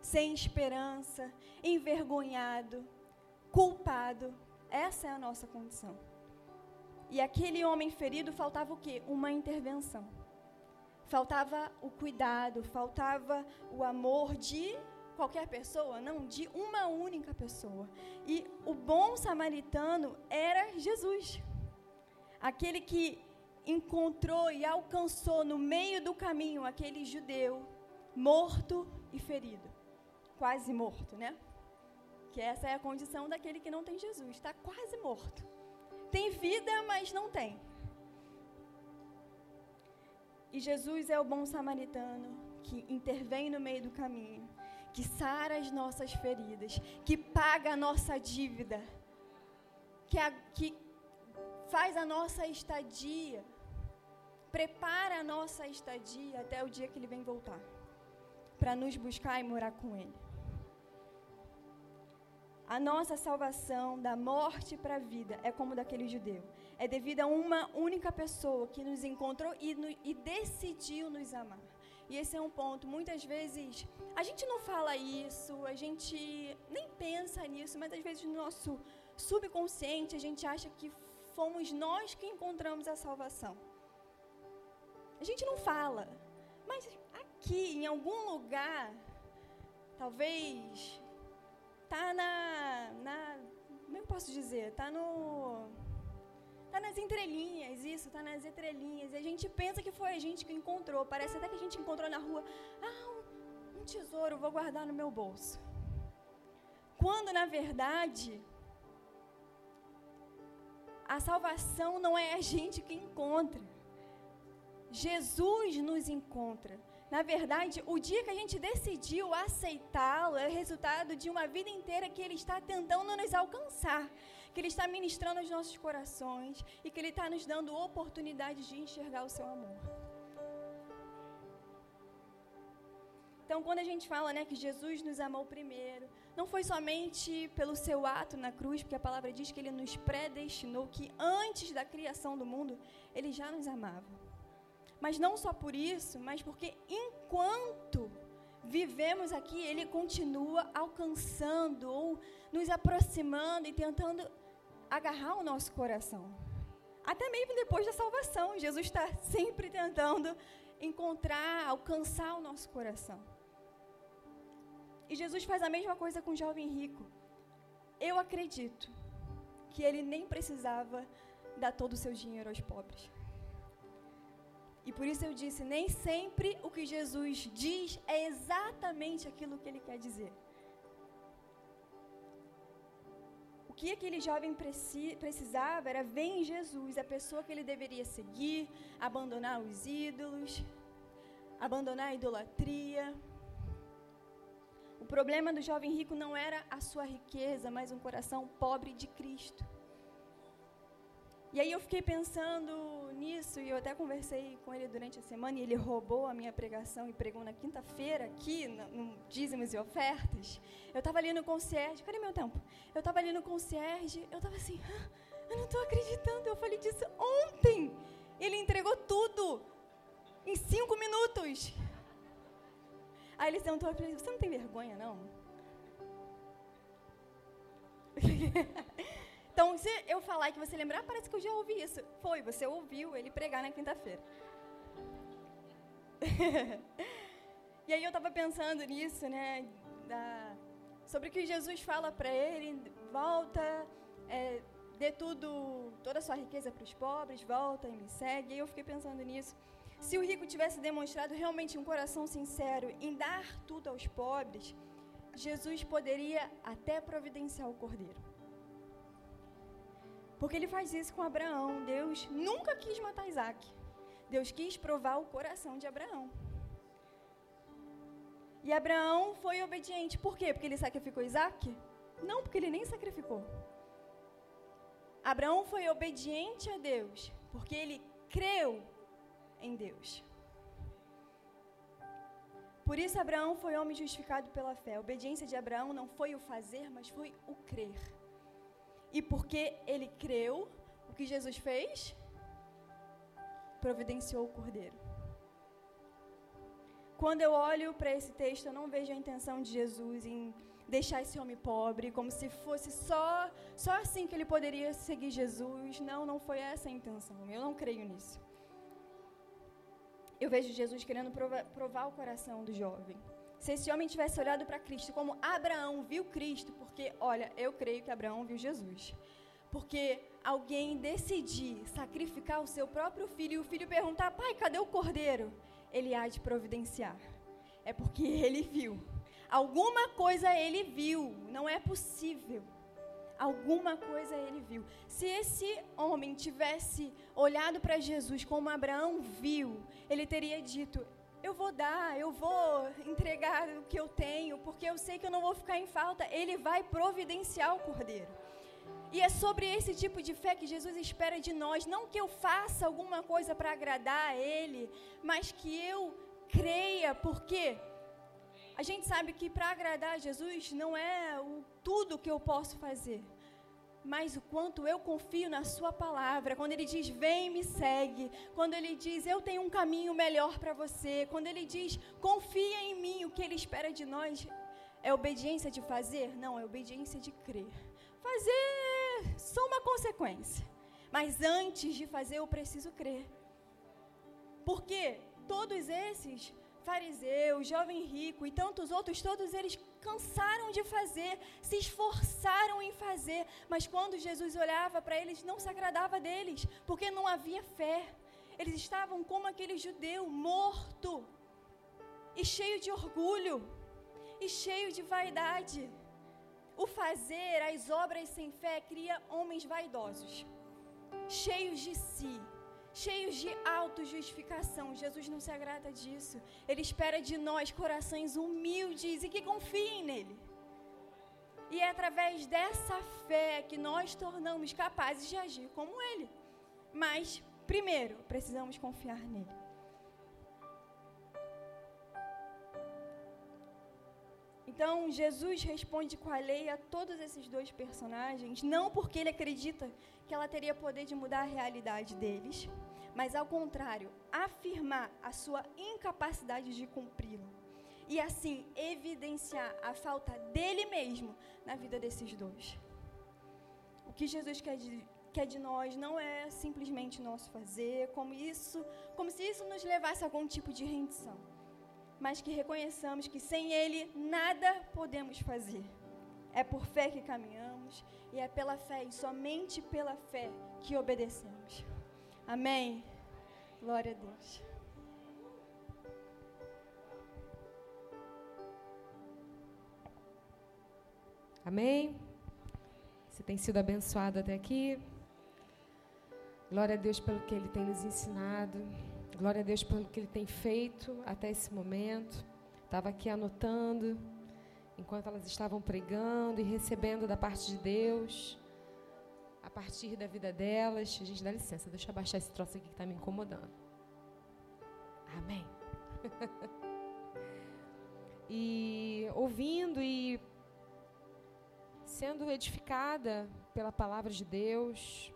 sem esperança, envergonhado, culpado. Essa é a nossa condição. E aquele homem ferido faltava o quê? Uma intervenção. Faltava o cuidado, faltava o amor de qualquer pessoa, não, de uma única pessoa. E o bom samaritano era Jesus. Aquele que encontrou e alcançou no meio do caminho aquele judeu morto e ferido. Quase morto, né? Que essa é a condição daquele que não tem Jesus, está quase morto tem vida, mas não tem. E Jesus é o bom samaritano que intervém no meio do caminho, que sara as nossas feridas, que paga a nossa dívida, que, a, que faz a nossa estadia, prepara a nossa estadia até o dia que Ele vem voltar, para nos buscar e morar com Ele. A nossa salvação da morte para a vida é como daquele judeu. É devido a uma única pessoa que nos encontrou e, no, e decidiu nos amar. E esse é um ponto. Muitas vezes a gente não fala isso, a gente nem pensa nisso, mas às vezes no nosso subconsciente a gente acha que fomos nós que encontramos a salvação. A gente não fala, mas aqui em algum lugar, talvez tá na, na como é eu posso dizer? Tá no tá nas entrelinhas, isso, tá nas entrelinhas. E a gente pensa que foi a gente que encontrou. Parece até que a gente encontrou na rua. Ah, um, um tesouro, vou guardar no meu bolso. Quando na verdade a salvação não é a gente que encontra. Jesus nos encontra. Na verdade, o dia que a gente decidiu aceitá-lo é resultado de uma vida inteira que ele está tentando nos alcançar, que ele está ministrando os nossos corações e que ele está nos dando oportunidade de enxergar o seu amor. Então, quando a gente fala né, que Jesus nos amou primeiro, não foi somente pelo seu ato na cruz, porque a palavra diz que ele nos predestinou, que antes da criação do mundo, ele já nos amava. Mas não só por isso, mas porque enquanto vivemos aqui, ele continua alcançando ou nos aproximando e tentando agarrar o nosso coração. Até mesmo depois da salvação, Jesus está sempre tentando encontrar, alcançar o nosso coração. E Jesus faz a mesma coisa com o jovem rico. Eu acredito que ele nem precisava dar todo o seu dinheiro aos pobres. E por isso eu disse: nem sempre o que Jesus diz é exatamente aquilo que ele quer dizer. Que aquele jovem preci precisava era ver em Jesus a pessoa que ele deveria seguir, abandonar os ídolos, abandonar a idolatria. O problema do jovem rico não era a sua riqueza, mas um coração pobre de Cristo. E aí eu fiquei pensando nisso e eu até conversei com ele durante a semana e ele roubou a minha pregação e pregou na quinta-feira aqui no, dízimos e ofertas. Eu estava ali no concierge, cadê meu tempo? Eu estava ali no concierge, eu estava assim, ah, eu não estou acreditando, eu falei disso ontem. Ele entregou tudo em cinco minutos. Aí ele sentou e falou, você não tem vergonha, não? então, se eu falar que você lembrar, parece que eu já ouvi isso. Foi, você ouviu ele pregar na quinta-feira. e aí eu estava pensando nisso, né? Da, sobre o que Jesus fala para ele, volta, é, dê tudo, toda a sua riqueza para os pobres, volta e me segue. E eu fiquei pensando nisso. Se o rico tivesse demonstrado realmente um coração sincero em dar tudo aos pobres, Jesus poderia até providenciar o cordeiro. Porque ele faz isso com Abraão. Deus nunca quis matar Isaac. Deus quis provar o coração de Abraão. E Abraão foi obediente. Por quê? Porque ele sacrificou Isaac? Não, porque ele nem sacrificou. Abraão foi obediente a Deus, porque ele creu em Deus. Por isso, Abraão foi homem justificado pela fé. A obediência de Abraão não foi o fazer, mas foi o crer. E porque ele creu, o que Jesus fez? Providenciou o cordeiro. Quando eu olho para esse texto, eu não vejo a intenção de Jesus em deixar esse homem pobre, como se fosse só, só assim que ele poderia seguir Jesus. Não, não foi essa a intenção. Eu não creio nisso eu vejo Jesus querendo provar, provar o coração do jovem. Se esse homem tivesse olhado para Cristo como Abraão viu Cristo, porque, olha, eu creio que Abraão viu Jesus. Porque alguém decidir sacrificar o seu próprio filho e o filho perguntar, pai, cadê o cordeiro? Ele há de providenciar. É porque ele viu. Alguma coisa ele viu. Não é possível alguma coisa ele viu. Se esse homem tivesse olhado para Jesus como Abraão viu, ele teria dito: Eu vou dar, eu vou entregar o que eu tenho, porque eu sei que eu não vou ficar em falta. Ele vai providenciar o cordeiro. E é sobre esse tipo de fé que Jesus espera de nós. Não que eu faça alguma coisa para agradar a Ele, mas que eu creia, porque a gente sabe que para agradar a Jesus não é o tudo que eu posso fazer, mas o quanto eu confio na Sua palavra. Quando Ele diz, vem me segue. Quando Ele diz, eu tenho um caminho melhor para você. Quando Ele diz, confia em mim. O que Ele espera de nós é obediência de fazer? Não, é obediência de crer. Fazer só uma consequência. Mas antes de fazer, eu preciso crer. Porque todos esses fariseu, jovem rico e tantos outros, todos eles cansaram de fazer, se esforçaram em fazer, mas quando Jesus olhava para eles, não se agradava deles, porque não havia fé. Eles estavam como aquele judeu morto, e cheio de orgulho, e cheio de vaidade. O fazer, as obras sem fé, cria homens vaidosos, cheios de si, cheios de autojustificação. Jesus não se agrada disso. Ele espera de nós corações humildes e que confiem nele. E é através dessa fé que nós tornamos capazes de agir como ele. Mas, primeiro, precisamos confiar nele. Então, Jesus responde com a lei a todos esses dois personagens, não porque ele acredita que ela teria poder de mudar a realidade deles, mas ao contrário, afirmar a sua incapacidade de cumpri-lo. E assim evidenciar a falta dele mesmo na vida desses dois. O que Jesus quer de, quer de nós não é simplesmente nosso fazer, como isso, como se isso nos levasse a algum tipo de rendição mas que reconheçamos que sem Ele nada podemos fazer. É por fé que caminhamos e é pela fé e somente pela fé que obedecemos. Amém. Glória a Deus. Amém. Você tem sido abençoado até aqui. Glória a Deus pelo que Ele tem nos ensinado. Glória a Deus pelo que Ele tem feito até esse momento. Estava aqui anotando, enquanto elas estavam pregando e recebendo da parte de Deus, a partir da vida delas. Gente, dá licença, deixa eu abaixar esse troço aqui que está me incomodando. Amém. e ouvindo e sendo edificada pela palavra de Deus,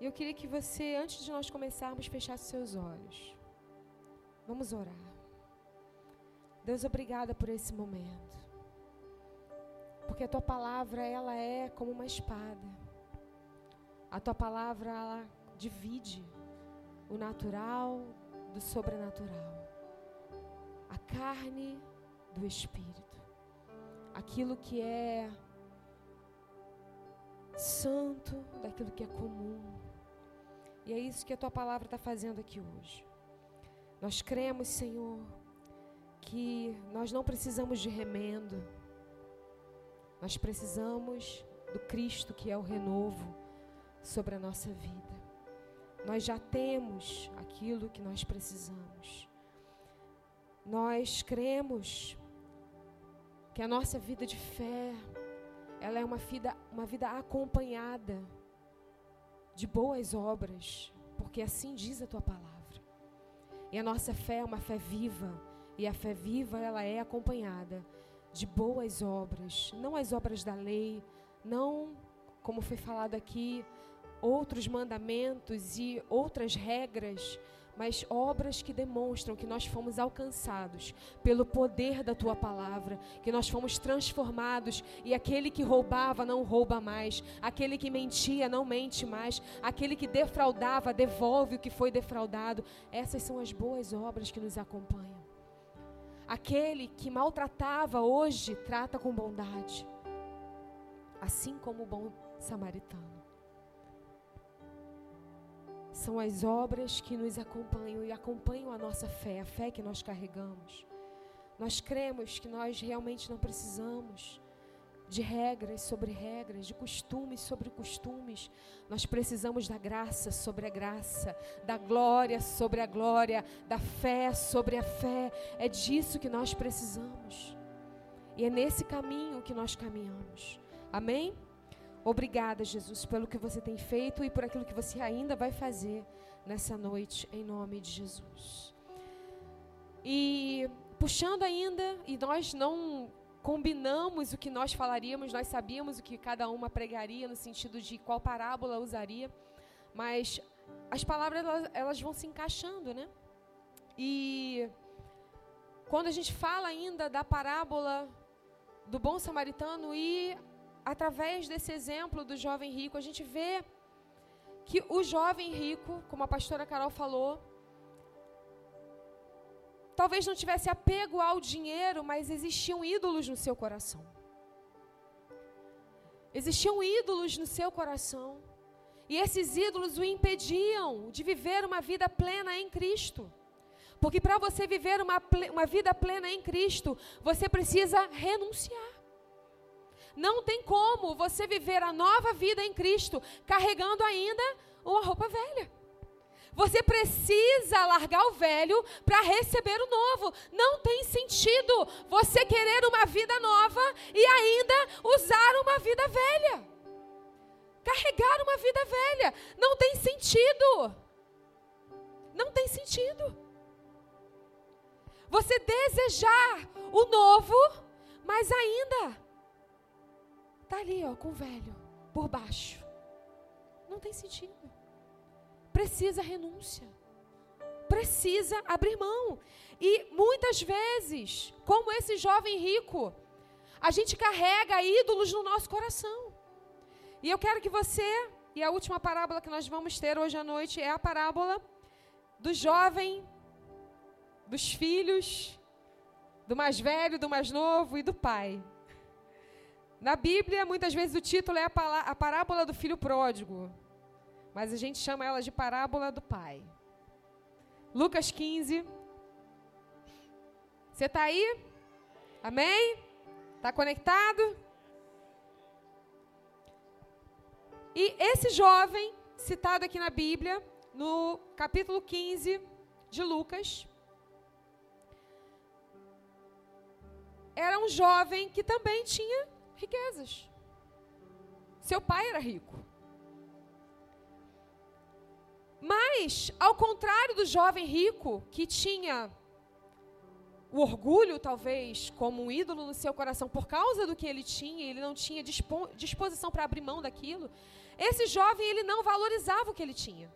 eu queria que você, antes de nós começarmos, fechasse seus olhos. Vamos orar. Deus, obrigada por esse momento. Porque a tua palavra, ela é como uma espada. A tua palavra, ela divide o natural do sobrenatural. A carne do espírito. Aquilo que é santo daquilo que é comum. E é isso que a tua palavra está fazendo aqui hoje. Nós cremos, Senhor, que nós não precisamos de remendo, nós precisamos do Cristo que é o renovo sobre a nossa vida. Nós já temos aquilo que nós precisamos. Nós cremos que a nossa vida de fé, ela é uma vida, uma vida acompanhada de boas obras, porque assim diz a tua palavra. E a nossa fé é uma fé viva, e a fé viva ela é acompanhada de boas obras, não as obras da lei, não como foi falado aqui, outros mandamentos e outras regras mas obras que demonstram que nós fomos alcançados pelo poder da tua palavra, que nós fomos transformados e aquele que roubava não rouba mais, aquele que mentia não mente mais, aquele que defraudava devolve o que foi defraudado. Essas são as boas obras que nos acompanham. Aquele que maltratava hoje trata com bondade, assim como o bom samaritano são as obras que nos acompanham e acompanham a nossa fé, a fé que nós carregamos. Nós cremos que nós realmente não precisamos de regras sobre regras, de costumes sobre costumes. Nós precisamos da graça sobre a graça, da glória sobre a glória, da fé sobre a fé. É disso que nós precisamos. E é nesse caminho que nós caminhamos. Amém? Obrigada, Jesus, pelo que você tem feito e por aquilo que você ainda vai fazer nessa noite, em nome de Jesus. E puxando ainda, e nós não combinamos o que nós falaríamos, nós sabíamos o que cada uma pregaria no sentido de qual parábola usaria, mas as palavras elas, elas vão se encaixando, né? E quando a gente fala ainda da parábola do bom samaritano e através desse exemplo do jovem rico, a gente vê que o jovem rico, como a pastora Carol falou, talvez não tivesse apego ao dinheiro, mas existiam ídolos no seu coração. Existiam ídolos no seu coração. E esses ídolos o impediam de viver uma vida plena em Cristo. Porque para você viver uma, uma vida plena em Cristo, você precisa renunciar. Não tem como você viver a nova vida em Cristo carregando ainda uma roupa velha. Você precisa largar o velho para receber o novo. Não tem sentido você querer uma vida nova e ainda usar uma vida velha. Carregar uma vida velha. Não tem sentido. Não tem sentido. Você desejar o novo, mas ainda tá ali, ó, com o velho por baixo. Não tem sentido precisa renúncia. Precisa abrir mão. E muitas vezes, como esse jovem rico, a gente carrega ídolos no nosso coração. E eu quero que você, e a última parábola que nós vamos ter hoje à noite é a parábola do jovem, dos filhos, do mais velho, do mais novo e do pai. Na Bíblia, muitas vezes o título é a parábola do filho pródigo mas a gente chama ela de parábola do pai. Lucas 15. Você está aí? Amém? Está conectado? E esse jovem, citado aqui na Bíblia, no capítulo 15 de Lucas, era um jovem que também tinha riquezas. Seu pai era rico. Mas, ao contrário do jovem rico, que tinha o orgulho, talvez, como um ídolo no seu coração, por causa do que ele tinha, ele não tinha disposição para abrir mão daquilo, esse jovem, ele não valorizava o que ele tinha.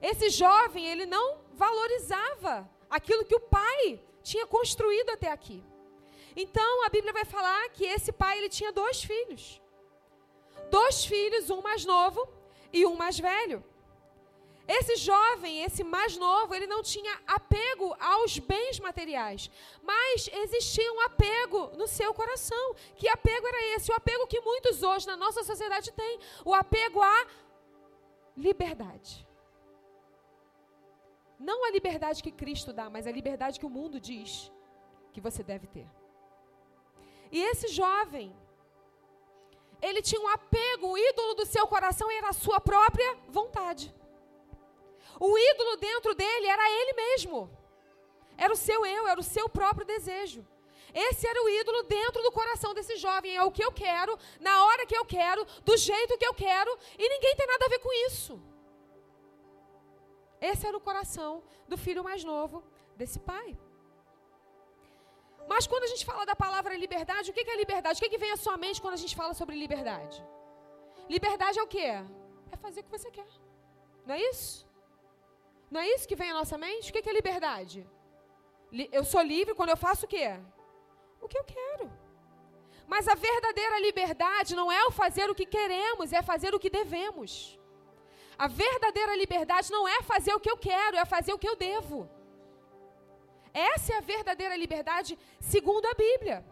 Esse jovem, ele não valorizava aquilo que o pai tinha construído até aqui. Então, a Bíblia vai falar que esse pai, ele tinha dois filhos. Dois filhos, um mais novo e um mais velho. Esse jovem, esse mais novo, ele não tinha apego aos bens materiais, mas existia um apego no seu coração. Que apego era esse? O apego que muitos hoje na nossa sociedade têm, o apego à liberdade. Não a liberdade que Cristo dá, mas a liberdade que o mundo diz que você deve ter. E esse jovem, ele tinha um apego, o ídolo do seu coração era a sua própria vontade. O ídolo dentro dele era ele mesmo. Era o seu eu, era o seu próprio desejo. Esse era o ídolo dentro do coração desse jovem. É o que eu quero, na hora que eu quero, do jeito que eu quero, e ninguém tem nada a ver com isso. Esse era o coração do filho mais novo desse pai. Mas quando a gente fala da palavra liberdade, o que é liberdade? O que, é que vem à sua mente quando a gente fala sobre liberdade? Liberdade é o quê? É fazer o que você quer. Não é isso? Não é isso que vem à nossa mente? O que é liberdade? Eu sou livre quando eu faço o quê? O que eu quero. Mas a verdadeira liberdade não é o fazer o que queremos, é fazer o que devemos. A verdadeira liberdade não é fazer o que eu quero, é fazer o que eu devo. Essa é a verdadeira liberdade segundo a Bíblia.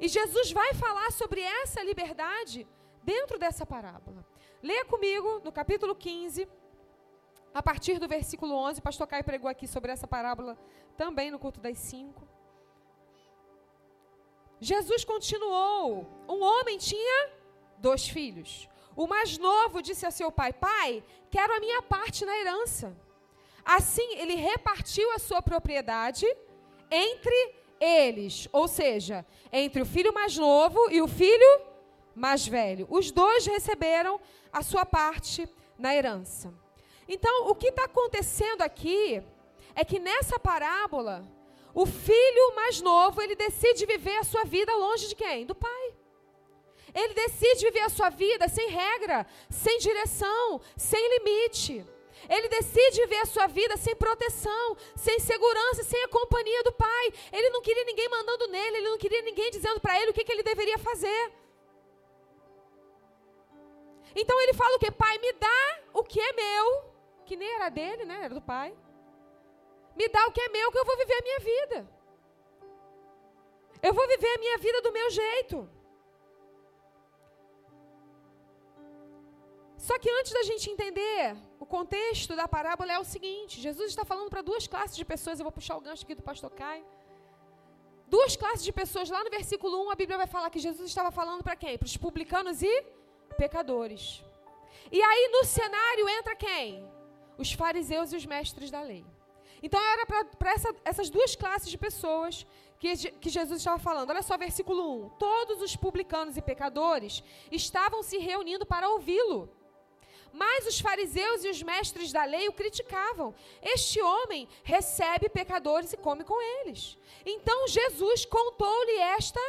E Jesus vai falar sobre essa liberdade dentro dessa parábola. Leia comigo no capítulo 15, a partir do versículo 11, pastor Caio pregou aqui sobre essa parábola também no culto das cinco. Jesus continuou. Um homem tinha dois filhos. O mais novo disse a seu pai: Pai, quero a minha parte na herança. Assim, ele repartiu a sua propriedade entre eles, ou seja, entre o filho mais novo e o filho mais velho. Os dois receberam a sua parte na herança. Então, o que está acontecendo aqui é que nessa parábola, o filho mais novo, ele decide viver a sua vida longe de quem? Do pai. Ele decide viver a sua vida sem regra, sem direção, sem limite. Ele decide viver a sua vida sem proteção, sem segurança, sem a companhia do pai. Ele não queria ninguém mandando nele, ele não queria ninguém dizendo para ele o que, que ele deveria fazer. Então ele fala o que? Pai, me dá o que é meu que nem era dele, né? Era do pai. Me dá o que é meu, que eu vou viver a minha vida. Eu vou viver a minha vida do meu jeito. Só que antes da gente entender o contexto da parábola é o seguinte: Jesus está falando para duas classes de pessoas. Eu vou puxar o gancho aqui do pastor Caio. Duas classes de pessoas. Lá no versículo 1, a Bíblia vai falar que Jesus estava falando para quem? Para os publicanos e pecadores. E aí no cenário entra quem? Os fariseus e os mestres da lei. Então era para essa, essas duas classes de pessoas que, que Jesus estava falando. Olha só, versículo 1. Todos os publicanos e pecadores estavam se reunindo para ouvi-lo. Mas os fariseus e os mestres da lei o criticavam. Este homem recebe pecadores e come com eles. Então Jesus contou-lhe esta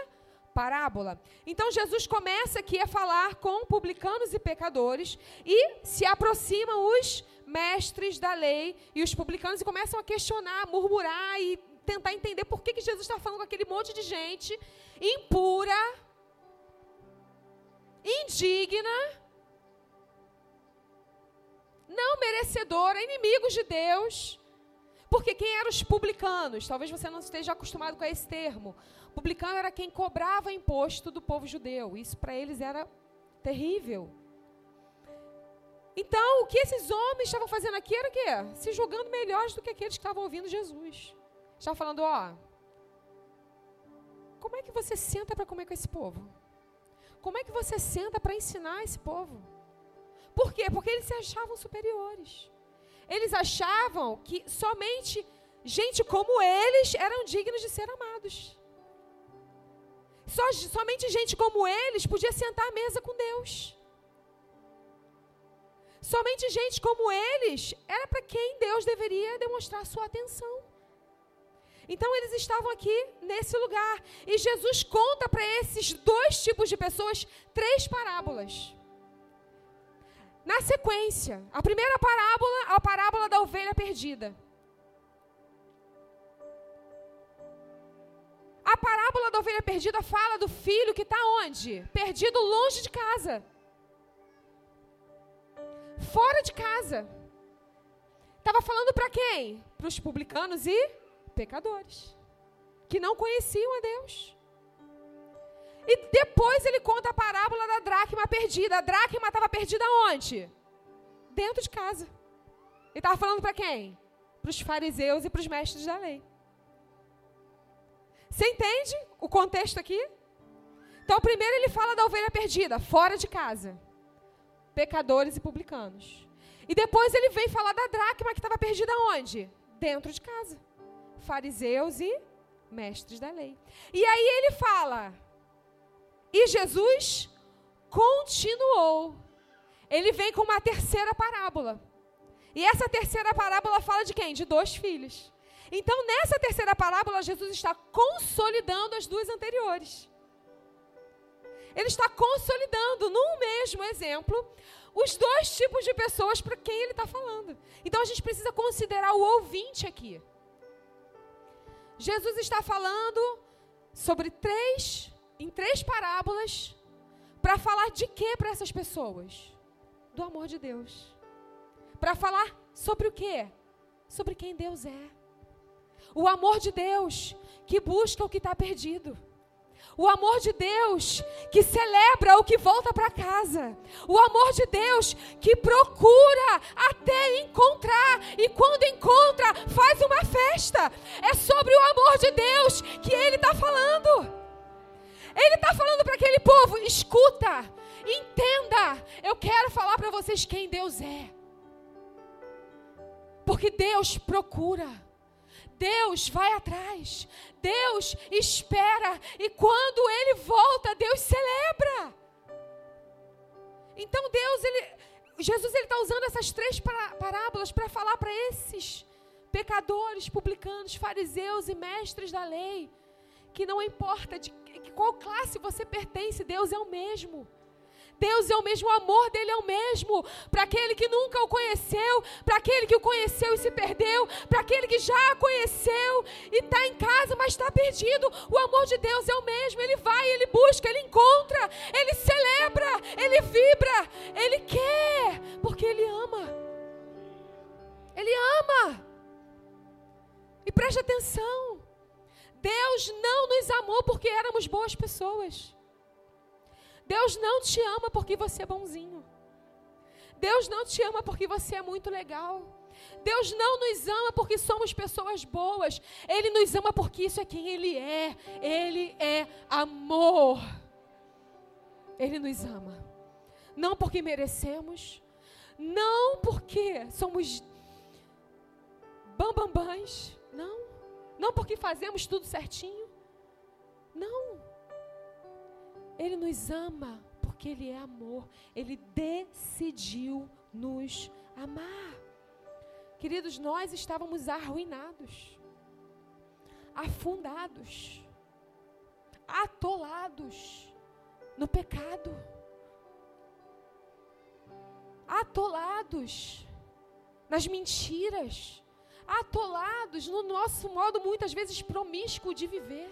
parábola. Então Jesus começa aqui a falar com publicanos e pecadores e se aproximam os mestres da lei e os publicanos e começam a questionar, a murmurar e tentar entender por que, que Jesus está falando com aquele monte de gente impura, indigna, não merecedora, inimigos de Deus. Porque quem eram os publicanos? Talvez você não esteja acostumado com esse termo. Publicano era quem cobrava imposto do povo judeu. Isso para eles era terrível. Então, o que esses homens estavam fazendo aqui era o quê? Se julgando melhores do que aqueles que estavam ouvindo Jesus. Estavam falando, ó, como é que você senta para comer com esse povo? Como é que você senta para ensinar esse povo? Por quê? Porque eles se achavam superiores. Eles achavam que somente gente como eles eram dignos de ser amados. Só, somente gente como eles podia sentar à mesa com Deus. Somente gente como eles era para quem Deus deveria demonstrar sua atenção. Então eles estavam aqui nesse lugar. E Jesus conta para esses dois tipos de pessoas três parábolas. Na sequência, a primeira parábola, a parábola da ovelha perdida. A parábola da ovelha perdida fala do filho que está onde? Perdido longe de casa. Fora de casa. Estava falando para quem? Para os publicanos e pecadores. Que não conheciam a Deus. E depois ele conta a parábola da dracma perdida. A dracma estava perdida onde? Dentro de casa. Ele estava falando para quem? Para os fariseus e para os mestres da lei. Você entende o contexto aqui? Então, primeiro ele fala da ovelha perdida, fora de casa. Pecadores e publicanos. E depois ele vem falar da dracma que estava perdida onde? Dentro de casa. Fariseus e mestres da lei. E aí ele fala. E Jesus continuou. Ele vem com uma terceira parábola. E essa terceira parábola fala de quem? De dois filhos. Então, nessa terceira parábola, Jesus está consolidando as duas anteriores. Ele está consolidando, num mesmo exemplo, os dois tipos de pessoas para quem ele está falando. Então, a gente precisa considerar o ouvinte aqui. Jesus está falando sobre três, em três parábolas, para falar de quê para essas pessoas? Do amor de Deus. Para falar sobre o quê? Sobre quem Deus é. O amor de Deus que busca o que está perdido. O amor de Deus que celebra o que volta para casa. O amor de Deus que procura até encontrar. E quando encontra, faz uma festa. É sobre o amor de Deus que ele está falando. Ele está falando para aquele povo: escuta, entenda. Eu quero falar para vocês quem Deus é. Porque Deus procura Deus vai atrás, Deus espera, e quando Ele volta, Deus celebra. Então Deus, ele, Jesus ele está usando essas três parábolas para falar para esses pecadores, publicanos, fariseus e mestres da lei, que não importa de qual classe você pertence, Deus é o mesmo. Deus é o mesmo, o amor dele é o mesmo. Para aquele que nunca o conheceu, para aquele que o conheceu e se perdeu, para aquele que já conheceu e está em casa, mas está perdido. O amor de Deus é o mesmo. Ele vai, ele busca, ele encontra, ele celebra, ele vibra, ele quer, porque ele ama. Ele ama. E preste atenção. Deus não nos amou porque éramos boas pessoas. Deus não te ama porque você é bonzinho. Deus não te ama porque você é muito legal. Deus não nos ama porque somos pessoas boas. Ele nos ama porque isso é quem Ele é. Ele é amor. Ele nos ama. Não porque merecemos, Não porque somos bambambãs. Não. Não porque fazemos tudo certinho. Não. Ele nos ama porque Ele é amor. Ele decidiu nos amar. Queridos, nós estávamos arruinados, afundados, atolados no pecado, atolados nas mentiras, atolados no nosso modo muitas vezes promíscuo de viver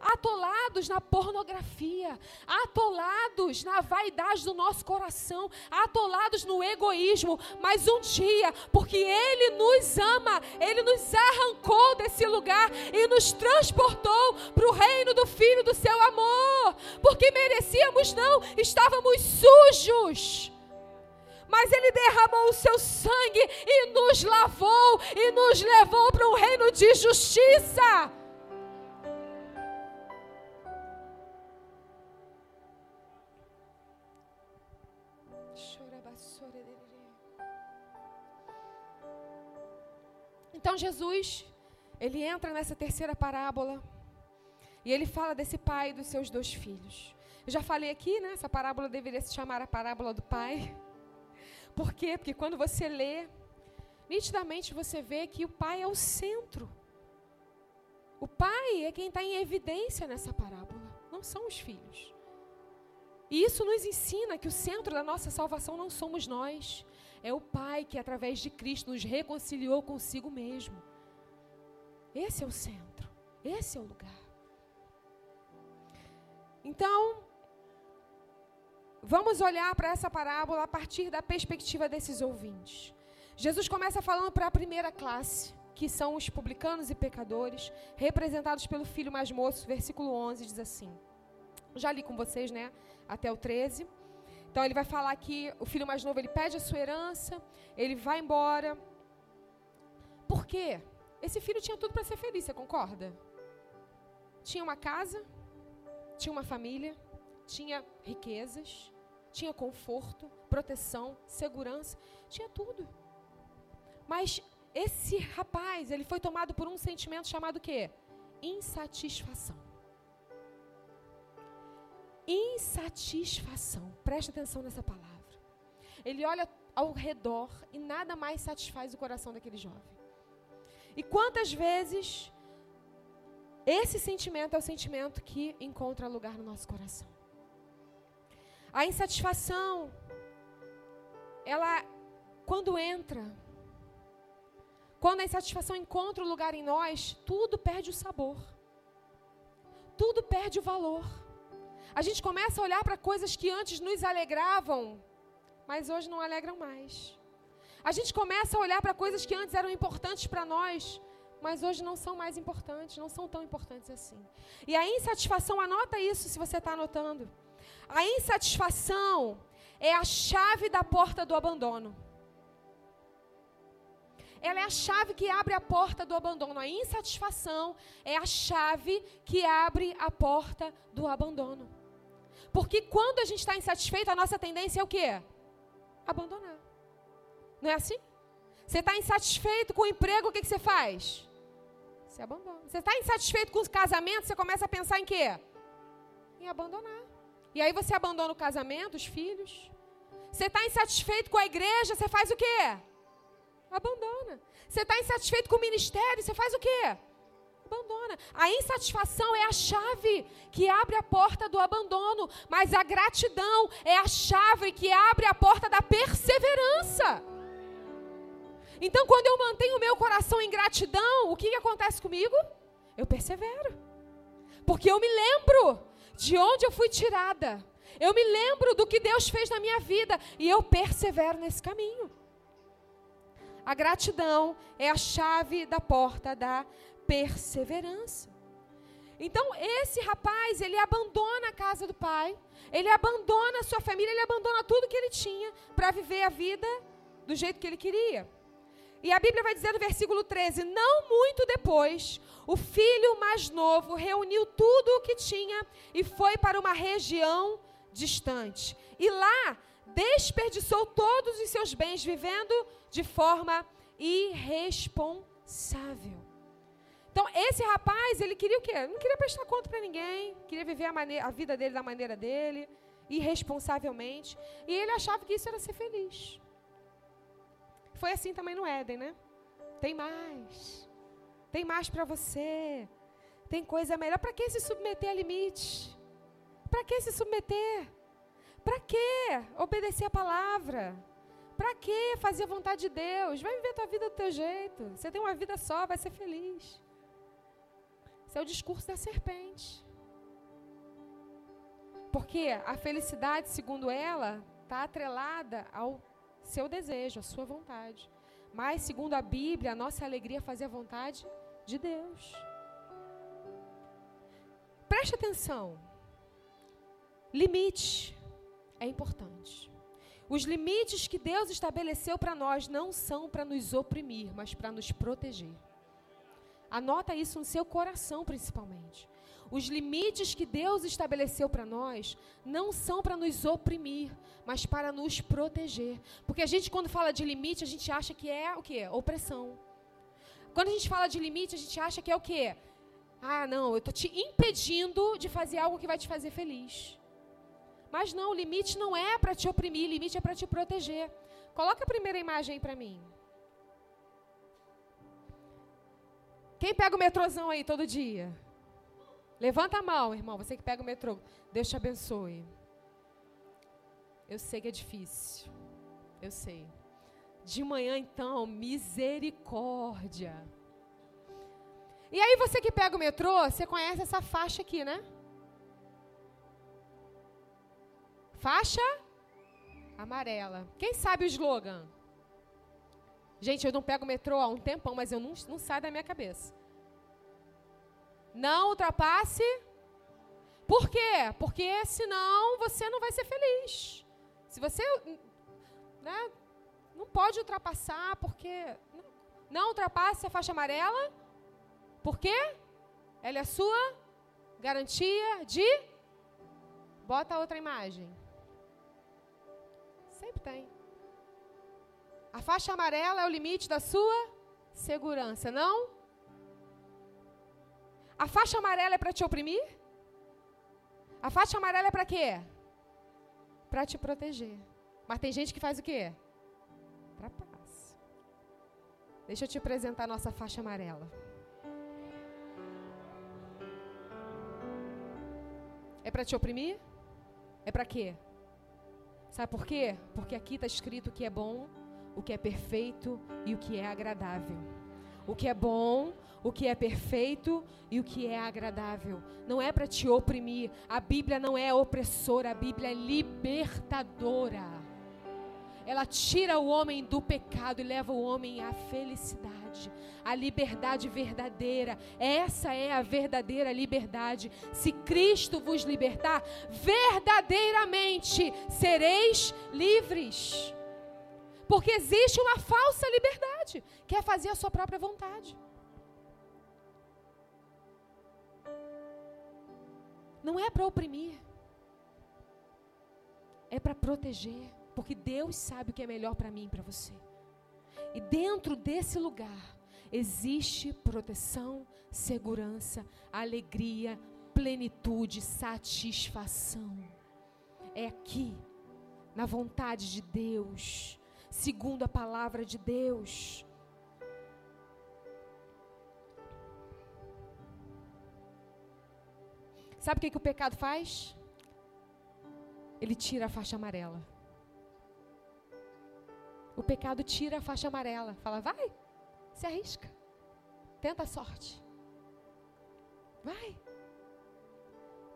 atolados na pornografia, atolados na vaidade do nosso coração, atolados no egoísmo, mas um dia, porque Ele nos ama, Ele nos arrancou desse lugar e nos transportou para o reino do Filho do seu amor, porque merecíamos não, estávamos sujos. Mas Ele derramou o seu sangue e nos lavou e nos levou para um reino de justiça. Então Jesus, ele entra nessa terceira parábola e ele fala desse pai e dos seus dois filhos. Eu já falei aqui, né? Essa parábola deveria se chamar a parábola do pai. Por quê? Porque quando você lê, nitidamente você vê que o pai é o centro. O pai é quem está em evidência nessa parábola, não são os filhos. E isso nos ensina que o centro da nossa salvação não somos nós, é o Pai que, através de Cristo, nos reconciliou consigo mesmo. Esse é o centro, esse é o lugar. Então, vamos olhar para essa parábola a partir da perspectiva desses ouvintes. Jesus começa falando para a primeira classe, que são os publicanos e pecadores, representados pelo filho mais moço, versículo 11 diz assim. Já li com vocês, né? Até o 13. Então ele vai falar que o filho mais novo ele pede a sua herança, ele vai embora. Por quê? Esse filho tinha tudo para ser feliz, você concorda? Tinha uma casa, tinha uma família, tinha riquezas, tinha conforto, proteção, segurança, tinha tudo. Mas esse rapaz, ele foi tomado por um sentimento chamado quê? Insatisfação insatisfação. Preste atenção nessa palavra. Ele olha ao redor e nada mais satisfaz o coração daquele jovem. E quantas vezes esse sentimento é o sentimento que encontra lugar no nosso coração? A insatisfação, ela, quando entra, quando a insatisfação encontra o lugar em nós, tudo perde o sabor, tudo perde o valor a gente começa a olhar para coisas que antes nos alegravam, mas hoje não alegram mais. A gente começa a olhar para coisas que antes eram importantes para nós, mas hoje não são mais importantes, não são tão importantes assim. E a insatisfação, anota isso se você está anotando. A insatisfação é a chave da porta do abandono. Ela é a chave que abre a porta do abandono. A insatisfação é a chave que abre a porta do abandono. Porque quando a gente está insatisfeito, a nossa tendência é o quê? Abandonar. Não é assim? Você está insatisfeito com o emprego, o que, que você faz? Você abandona. Você está insatisfeito com o casamento, você começa a pensar em quê? Em abandonar. E aí você abandona o casamento, os filhos. Você está insatisfeito com a igreja, você faz o quê? Abandona. Você está insatisfeito com o ministério, você faz o quê? Abandona. A insatisfação é a chave que abre a porta do abandono, mas a gratidão é a chave que abre a porta da perseverança. Então, quando eu mantenho o meu coração em gratidão, o que, que acontece comigo? Eu persevero. Porque eu me lembro de onde eu fui tirada. Eu me lembro do que Deus fez na minha vida e eu persevero nesse caminho. A gratidão é a chave da porta da perseverança. Então, esse rapaz, ele abandona a casa do pai, ele abandona a sua família, ele abandona tudo que ele tinha para viver a vida do jeito que ele queria. E a Bíblia vai dizer no versículo 13: Não muito depois, o filho mais novo reuniu tudo o que tinha e foi para uma região distante. E lá desperdiçou todos os seus bens vivendo de forma irresponsável. Então, esse rapaz, ele queria o quê? Não queria prestar conta para ninguém, queria viver a, maneira, a vida dele da maneira dele, irresponsavelmente. E ele achava que isso era ser feliz. Foi assim também no Éden, né? Tem mais. Tem mais para você. Tem coisa melhor. Para que se submeter a limites? Para que se submeter? Para que obedecer a palavra? Para que fazer a vontade de Deus? Vai viver a tua vida do teu jeito. Você tem uma vida só, vai ser feliz. É o discurso da serpente. Porque a felicidade, segundo ela, está atrelada ao seu desejo, à sua vontade. Mas, segundo a Bíblia, a nossa alegria é fazer a vontade de Deus. Preste atenção. Limite é importante. Os limites que Deus estabeleceu para nós não são para nos oprimir, mas para nos proteger. Anota isso no seu coração, principalmente. Os limites que Deus estabeleceu para nós não são para nos oprimir, mas para nos proteger. Porque a gente, quando fala de limite, a gente acha que é o quê? Opressão. Quando a gente fala de limite, a gente acha que é o quê? Ah, não, eu estou te impedindo de fazer algo que vai te fazer feliz. Mas não, o limite não é para te oprimir, o limite é para te proteger. Coloca a primeira imagem aí para mim. Quem pega o metrôzão aí todo dia? Levanta a mão, irmão, você que pega o metrô. Deus te abençoe. Eu sei que é difícil. Eu sei. De manhã, então, misericórdia. E aí, você que pega o metrô, você conhece essa faixa aqui, né? Faixa amarela. Quem sabe o slogan? Gente, eu não pego metrô há um tempão, mas eu não, não sai da minha cabeça. Não ultrapasse. Por quê? Porque senão você não vai ser feliz. Se você né, não pode ultrapassar, porque. Não ultrapasse a faixa amarela. Por quê? Ela é sua garantia de. Bota outra imagem. Sempre tem. A faixa amarela é o limite da sua segurança, não? A faixa amarela é para te oprimir? A faixa amarela é para quê? Para te proteger. Mas tem gente que faz o quê? Para paz. Deixa eu te apresentar a nossa faixa amarela. É para te oprimir? É para quê? Sabe por quê? Porque aqui está escrito que é bom, o que é perfeito e o que é agradável. O que é bom, o que é perfeito e o que é agradável. Não é para te oprimir. A Bíblia não é opressora, a Bíblia é libertadora. Ela tira o homem do pecado e leva o homem à felicidade, à liberdade verdadeira. Essa é a verdadeira liberdade. Se Cristo vos libertar, verdadeiramente sereis livres. Porque existe uma falsa liberdade, que é fazer a sua própria vontade. Não é para oprimir, é para proteger, porque Deus sabe o que é melhor para mim e para você. E dentro desse lugar existe proteção, segurança, alegria, plenitude, satisfação. É aqui, na vontade de Deus, segundo a palavra de Deus. Sabe o que, que o pecado faz? Ele tira a faixa amarela. O pecado tira a faixa amarela. Fala, vai, se arrisca. Tenta a sorte. Vai.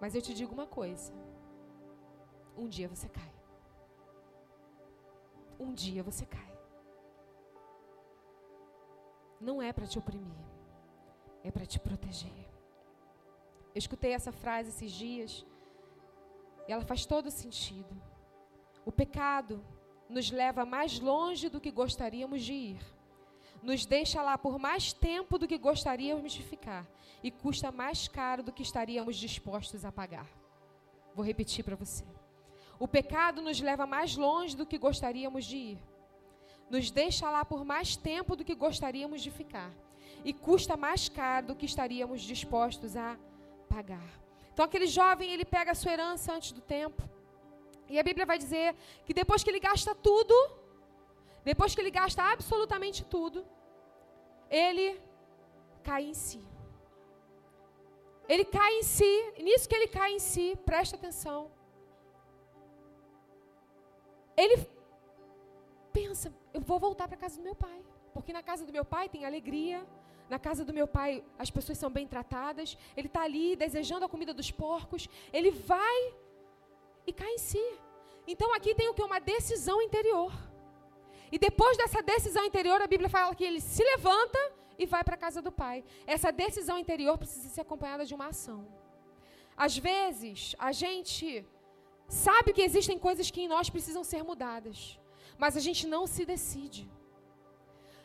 Mas eu te digo uma coisa. Um dia você cai um dia você cai. Não é para te oprimir, é para te proteger. Eu escutei essa frase esses dias e ela faz todo sentido. O pecado nos leva mais longe do que gostaríamos de ir, nos deixa lá por mais tempo do que gostaríamos de ficar e custa mais caro do que estaríamos dispostos a pagar. Vou repetir para você. O pecado nos leva mais longe do que gostaríamos de ir. Nos deixa lá por mais tempo do que gostaríamos de ficar. E custa mais caro do que estaríamos dispostos a pagar. Então aquele jovem, ele pega a sua herança antes do tempo. E a Bíblia vai dizer que depois que ele gasta tudo, depois que ele gasta absolutamente tudo, ele cai em si. Ele cai em si, nisso que ele cai em si, presta atenção. Ele pensa, eu vou voltar para a casa do meu pai, porque na casa do meu pai tem alegria, na casa do meu pai as pessoas são bem tratadas, ele está ali desejando a comida dos porcos, ele vai e cai em si. Então aqui tem o que? Uma decisão interior. E depois dessa decisão interior, a Bíblia fala que ele se levanta e vai para a casa do pai. Essa decisão interior precisa ser acompanhada de uma ação. Às vezes, a gente sabe que existem coisas que em nós precisam ser mudadas, mas a gente não se decide.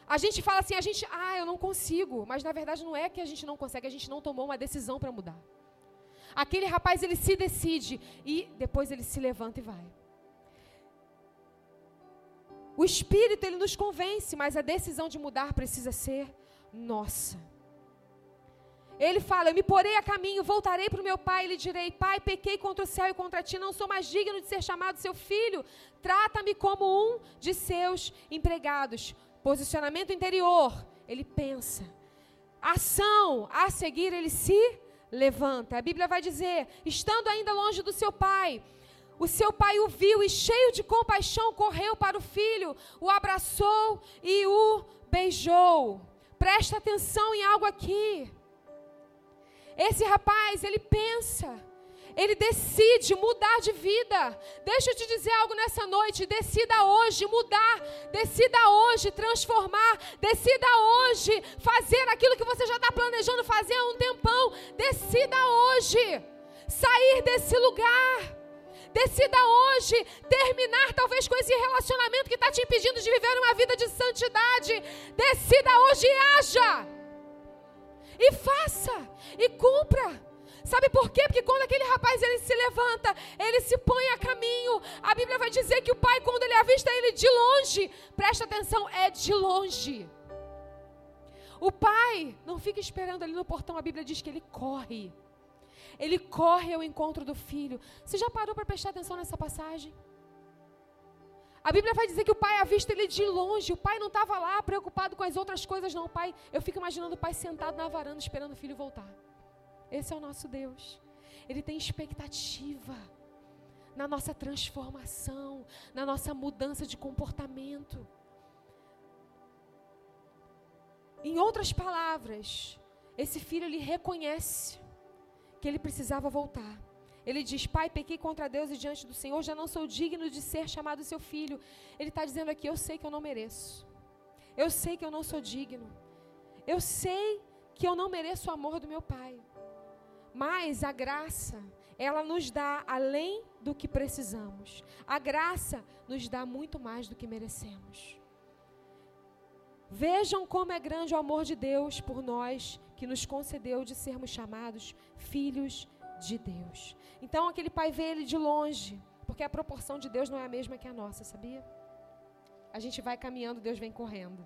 A gente fala assim, a gente, ah, eu não consigo, mas na verdade não é que a gente não consegue, a gente não tomou uma decisão para mudar. Aquele rapaz, ele se decide e depois ele se levanta e vai. O espírito ele nos convence, mas a decisão de mudar precisa ser nossa. Ele fala: Eu me porei a caminho, voltarei para o meu pai e lhe direi: Pai, pequei contra o céu e contra ti, não sou mais digno de ser chamado seu filho. Trata-me como um de seus empregados. Posicionamento interior, ele pensa. Ação a seguir, ele se levanta. A Bíblia vai dizer: estando ainda longe do seu pai, o seu pai o viu e, cheio de compaixão, correu para o filho, o abraçou e o beijou. Presta atenção em algo aqui. Esse rapaz, ele pensa, ele decide mudar de vida. Deixa eu te dizer algo nessa noite. Decida hoje mudar, decida hoje transformar, decida hoje fazer aquilo que você já está planejando fazer há um tempão. Decida hoje sair desse lugar. Decida hoje terminar talvez com esse relacionamento que está te impedindo de viver uma vida de santidade. Decida hoje e haja. E faça. E cumpra. Sabe por quê? Porque quando aquele rapaz ele se levanta, ele se põe a caminho. A Bíblia vai dizer que o pai, quando ele avista ele de longe, presta atenção, é de longe. O pai não fica esperando ali no portão, a Bíblia diz que ele corre. Ele corre ao encontro do filho. Você já parou para prestar atenção nessa passagem? A Bíblia vai dizer que o pai avista ele de longe. O pai não estava lá preocupado com as outras coisas, não. O pai, eu fico imaginando o pai sentado na varanda esperando o filho voltar. Esse é o nosso Deus. Ele tem expectativa na nossa transformação, na nossa mudança de comportamento. Em outras palavras, esse filho ele reconhece que ele precisava voltar. Ele diz: Pai, pequei contra Deus e diante do Senhor, já não sou digno de ser chamado seu filho. Ele está dizendo aqui: Eu sei que eu não mereço. Eu sei que eu não sou digno. Eu sei que eu não mereço o amor do meu Pai. Mas a graça, ela nos dá além do que precisamos. A graça nos dá muito mais do que merecemos. Vejam como é grande o amor de Deus por nós, que nos concedeu de sermos chamados filhos de Deus. Então aquele pai vê ele de longe, porque a proporção de Deus não é a mesma que a nossa, sabia? A gente vai caminhando, Deus vem correndo.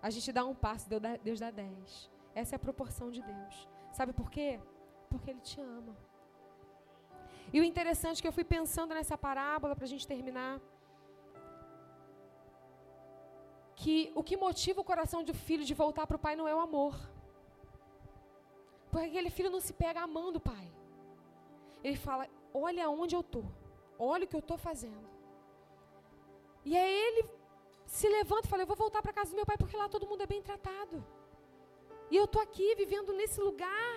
A gente dá um passo, Deus dá, dez. Essa é a proporção de Deus. Sabe por quê? Porque Ele te ama. E o interessante é que eu fui pensando nessa parábola para a gente terminar. Que o que motiva o coração do filho de voltar para o pai não é o amor. Porque aquele filho não se pega amando o pai. Ele fala: Olha onde eu estou. Olha o que eu estou fazendo. E aí ele se levanta e fala: Eu vou voltar para casa do meu pai porque lá todo mundo é bem tratado. E eu estou aqui vivendo nesse lugar,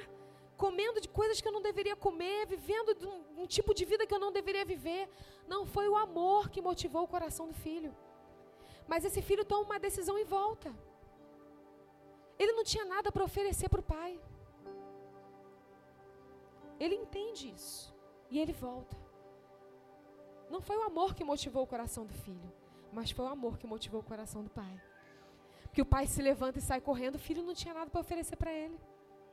comendo de coisas que eu não deveria comer, vivendo de um, um tipo de vida que eu não deveria viver. Não foi o amor que motivou o coração do filho. Mas esse filho toma uma decisão e volta. Ele não tinha nada para oferecer para o pai. Ele entende isso. E ele volta. Não foi o amor que motivou o coração do filho, mas foi o amor que motivou o coração do pai. Porque o pai se levanta e sai correndo, o filho não tinha nada para oferecer para ele.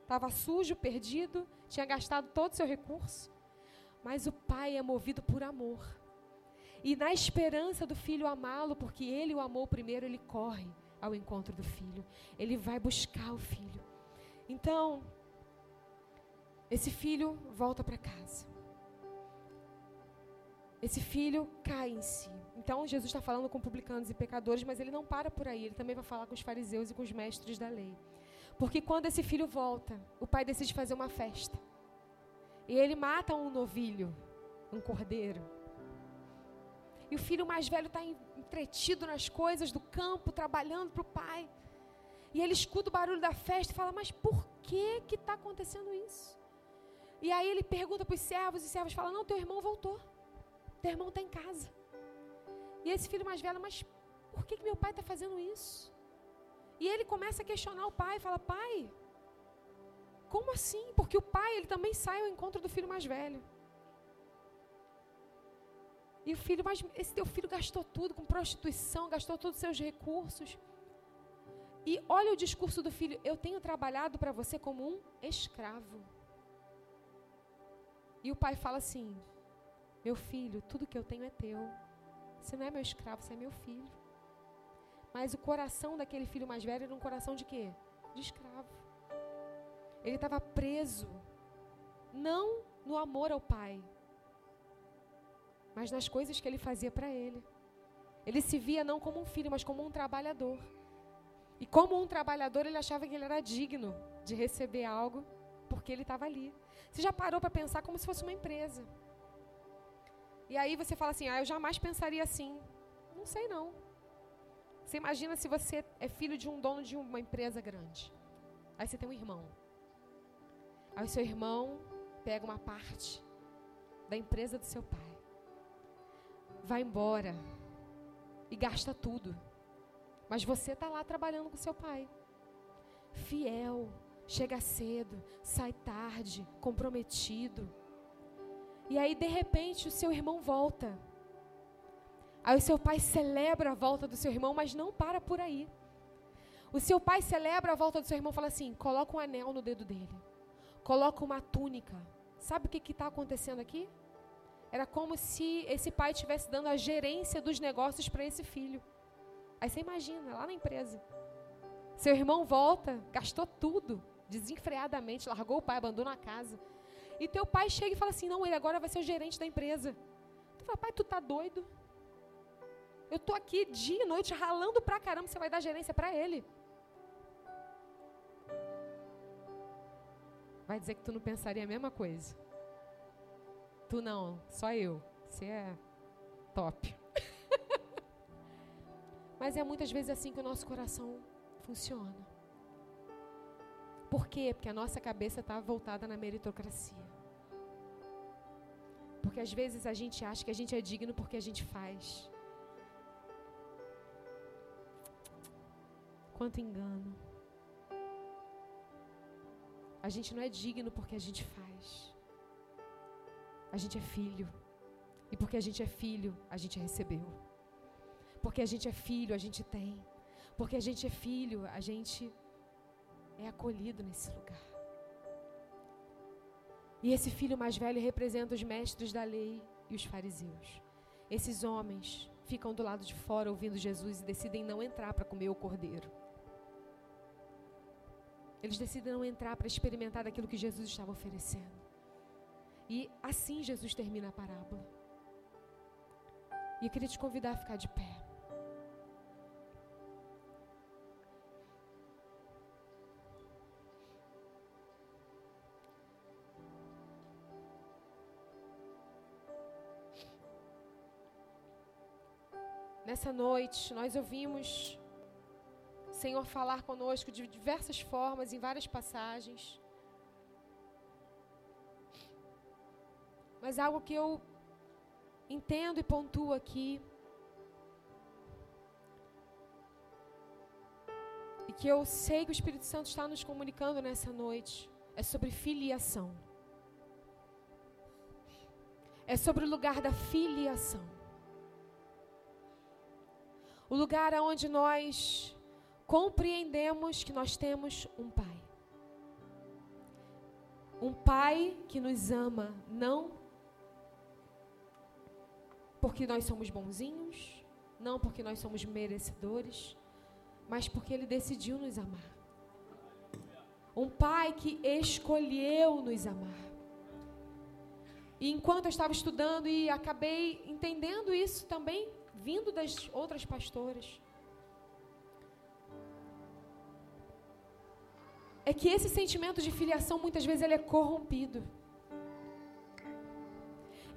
Estava sujo, perdido, tinha gastado todo o seu recurso. Mas o pai é movido por amor. E na esperança do filho amá-lo, porque ele o amou primeiro, ele corre ao encontro do filho. Ele vai buscar o filho. Então, esse filho volta para casa. Esse filho cai em si. Então, Jesus está falando com publicanos e pecadores, mas ele não para por aí. Ele também vai falar com os fariseus e com os mestres da lei. Porque quando esse filho volta, o pai decide fazer uma festa. E ele mata um novilho, um cordeiro. E o filho mais velho está entretido nas coisas do campo, trabalhando para o pai. E ele escuta o barulho da festa e fala: Mas por que que está acontecendo isso? E aí ele pergunta para os servos, e os servos falam: Não, teu irmão voltou. Teu irmão está em casa. E esse filho mais velho, mas por que, que meu pai está fazendo isso? E ele começa a questionar o pai, fala: Pai, como assim? Porque o pai, ele também sai ao encontro do filho mais velho. E o filho mais, esse teu filho gastou tudo com prostituição, gastou todos os seus recursos. E olha o discurso do filho: Eu tenho trabalhado para você como um escravo. E o pai fala assim: Meu filho, tudo que eu tenho é teu. Você não é meu escravo, você é meu filho. Mas o coração daquele filho mais velho era um coração de quê? De escravo. Ele estava preso, não no amor ao pai, mas nas coisas que ele fazia para ele. Ele se via não como um filho, mas como um trabalhador. E como um trabalhador, ele achava que ele era digno de receber algo, porque ele estava ali. Você já parou para pensar como se fosse uma empresa? E aí você fala assim: ah, eu jamais pensaria assim. Não sei não. Você imagina se você é filho de um dono de uma empresa grande. Aí você tem um irmão. Aí o seu irmão pega uma parte da empresa do seu pai, vai embora e gasta tudo. Mas você está lá trabalhando com seu pai, fiel, chega cedo, sai tarde, comprometido. E aí, de repente, o seu irmão volta. Aí o seu pai celebra a volta do seu irmão, mas não para por aí. O seu pai celebra a volta do seu irmão e fala assim: coloca um anel no dedo dele coloca uma túnica. Sabe o que está acontecendo aqui? Era como se esse pai estivesse dando a gerência dos negócios para esse filho. Aí você imagina, lá na empresa. Seu irmão volta, gastou tudo, desenfreadamente, largou o pai, abandonou a casa. E teu pai chega e fala assim: não, ele agora vai ser o gerente da empresa. Tu fala, pai, tu tá doido? Eu tô aqui dia e noite ralando pra caramba, você vai dar gerência para ele. vai dizer que tu não pensaria a mesma coisa. Tu não, só eu. Você é top. Mas é muitas vezes assim que o nosso coração funciona. Por quê? Porque a nossa cabeça está voltada na meritocracia. Porque às vezes a gente acha que a gente é digno porque a gente faz. Quanto engano. A gente não é digno porque a gente faz. A gente é filho. E porque a gente é filho, a gente recebeu. Porque a gente é filho, a gente tem. Porque a gente é filho, a gente é acolhido nesse lugar. E esse filho mais velho representa os mestres da lei e os fariseus. Esses homens ficam do lado de fora ouvindo Jesus e decidem não entrar para comer o cordeiro. Eles decidem não entrar para experimentar daquilo que Jesus estava oferecendo. E assim Jesus termina a parábola. E eu queria te convidar a ficar de pé. Nessa noite, nós ouvimos Senhor falar conosco de diversas formas, em várias passagens. Mas algo que eu entendo e pontuo aqui, e que eu sei que o Espírito Santo está nos comunicando nessa noite, é sobre filiação. É sobre o lugar da filiação. O lugar onde nós compreendemos que nós temos um Pai. Um Pai que nos ama, não porque nós somos bonzinhos, não porque nós somos merecedores, mas porque Ele decidiu nos amar. Um Pai que escolheu nos amar. E enquanto eu estava estudando e acabei entendendo isso também, vindo das outras pastoras, é que esse sentimento de filiação muitas vezes ele é corrompido.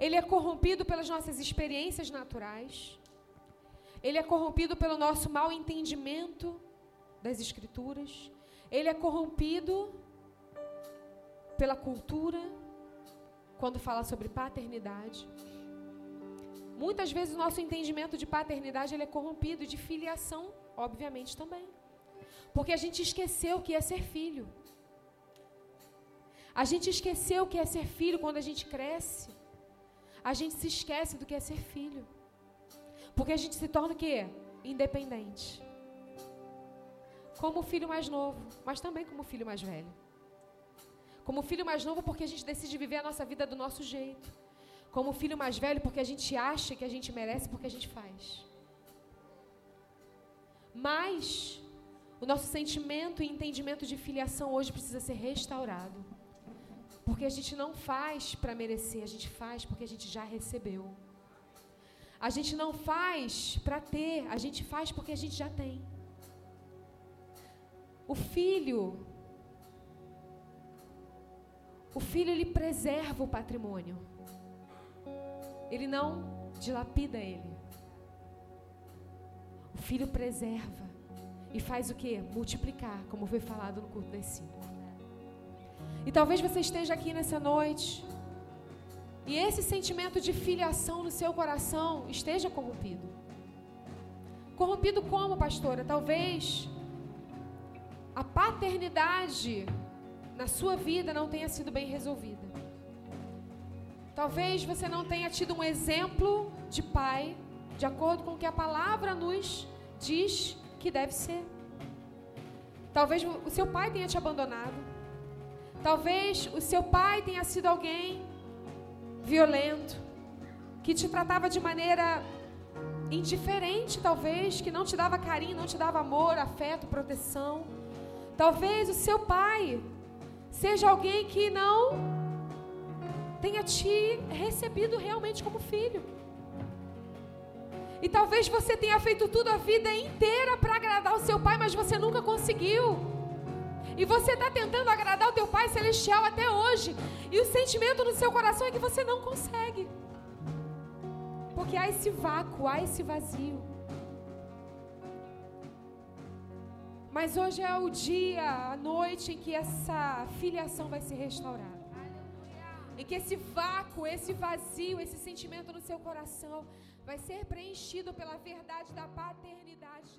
Ele é corrompido pelas nossas experiências naturais. Ele é corrompido pelo nosso mau entendimento das escrituras. Ele é corrompido pela cultura quando fala sobre paternidade. Muitas vezes o nosso entendimento de paternidade ele é corrompido, de filiação, obviamente também. Porque a gente esqueceu o que é ser filho. A gente esqueceu o que é ser filho quando a gente cresce. A gente se esquece do que é ser filho. Porque a gente se torna o quê? Independente. Como o filho mais novo, mas também como o filho mais velho. Como filho mais novo, porque a gente decide viver a nossa vida do nosso jeito. Como filho mais velho, porque a gente acha que a gente merece, porque a gente faz. Mas o nosso sentimento e entendimento de filiação hoje precisa ser restaurado. Porque a gente não faz para merecer, a gente faz porque a gente já recebeu. A gente não faz para ter, a gente faz porque a gente já tem. O filho, o filho ele preserva o patrimônio. Ele não dilapida ele. O filho preserva e faz o que? Multiplicar, como foi falado no culto das cinco. E talvez você esteja aqui nessa noite e esse sentimento de filiação no seu coração esteja corrompido. Corrompido como, pastora? Talvez a paternidade na sua vida não tenha sido bem resolvida. Talvez você não tenha tido um exemplo de pai de acordo com o que a palavra nos diz que deve ser. Talvez o seu pai tenha te abandonado. Talvez o seu pai tenha sido alguém violento, que te tratava de maneira indiferente, talvez, que não te dava carinho, não te dava amor, afeto, proteção. Talvez o seu pai seja alguém que não tenha te recebido realmente como filho. E talvez você tenha feito tudo a vida inteira para agradar o seu pai, mas você nunca conseguiu. E você está tentando agradar o teu Pai Celestial até hoje. E o sentimento no seu coração é que você não consegue. Porque há esse vácuo, há esse vazio. Mas hoje é o dia, a noite em que essa filiação vai ser restaurada. Em que esse vácuo, esse vazio, esse sentimento no seu coração vai ser preenchido pela verdade da paternidade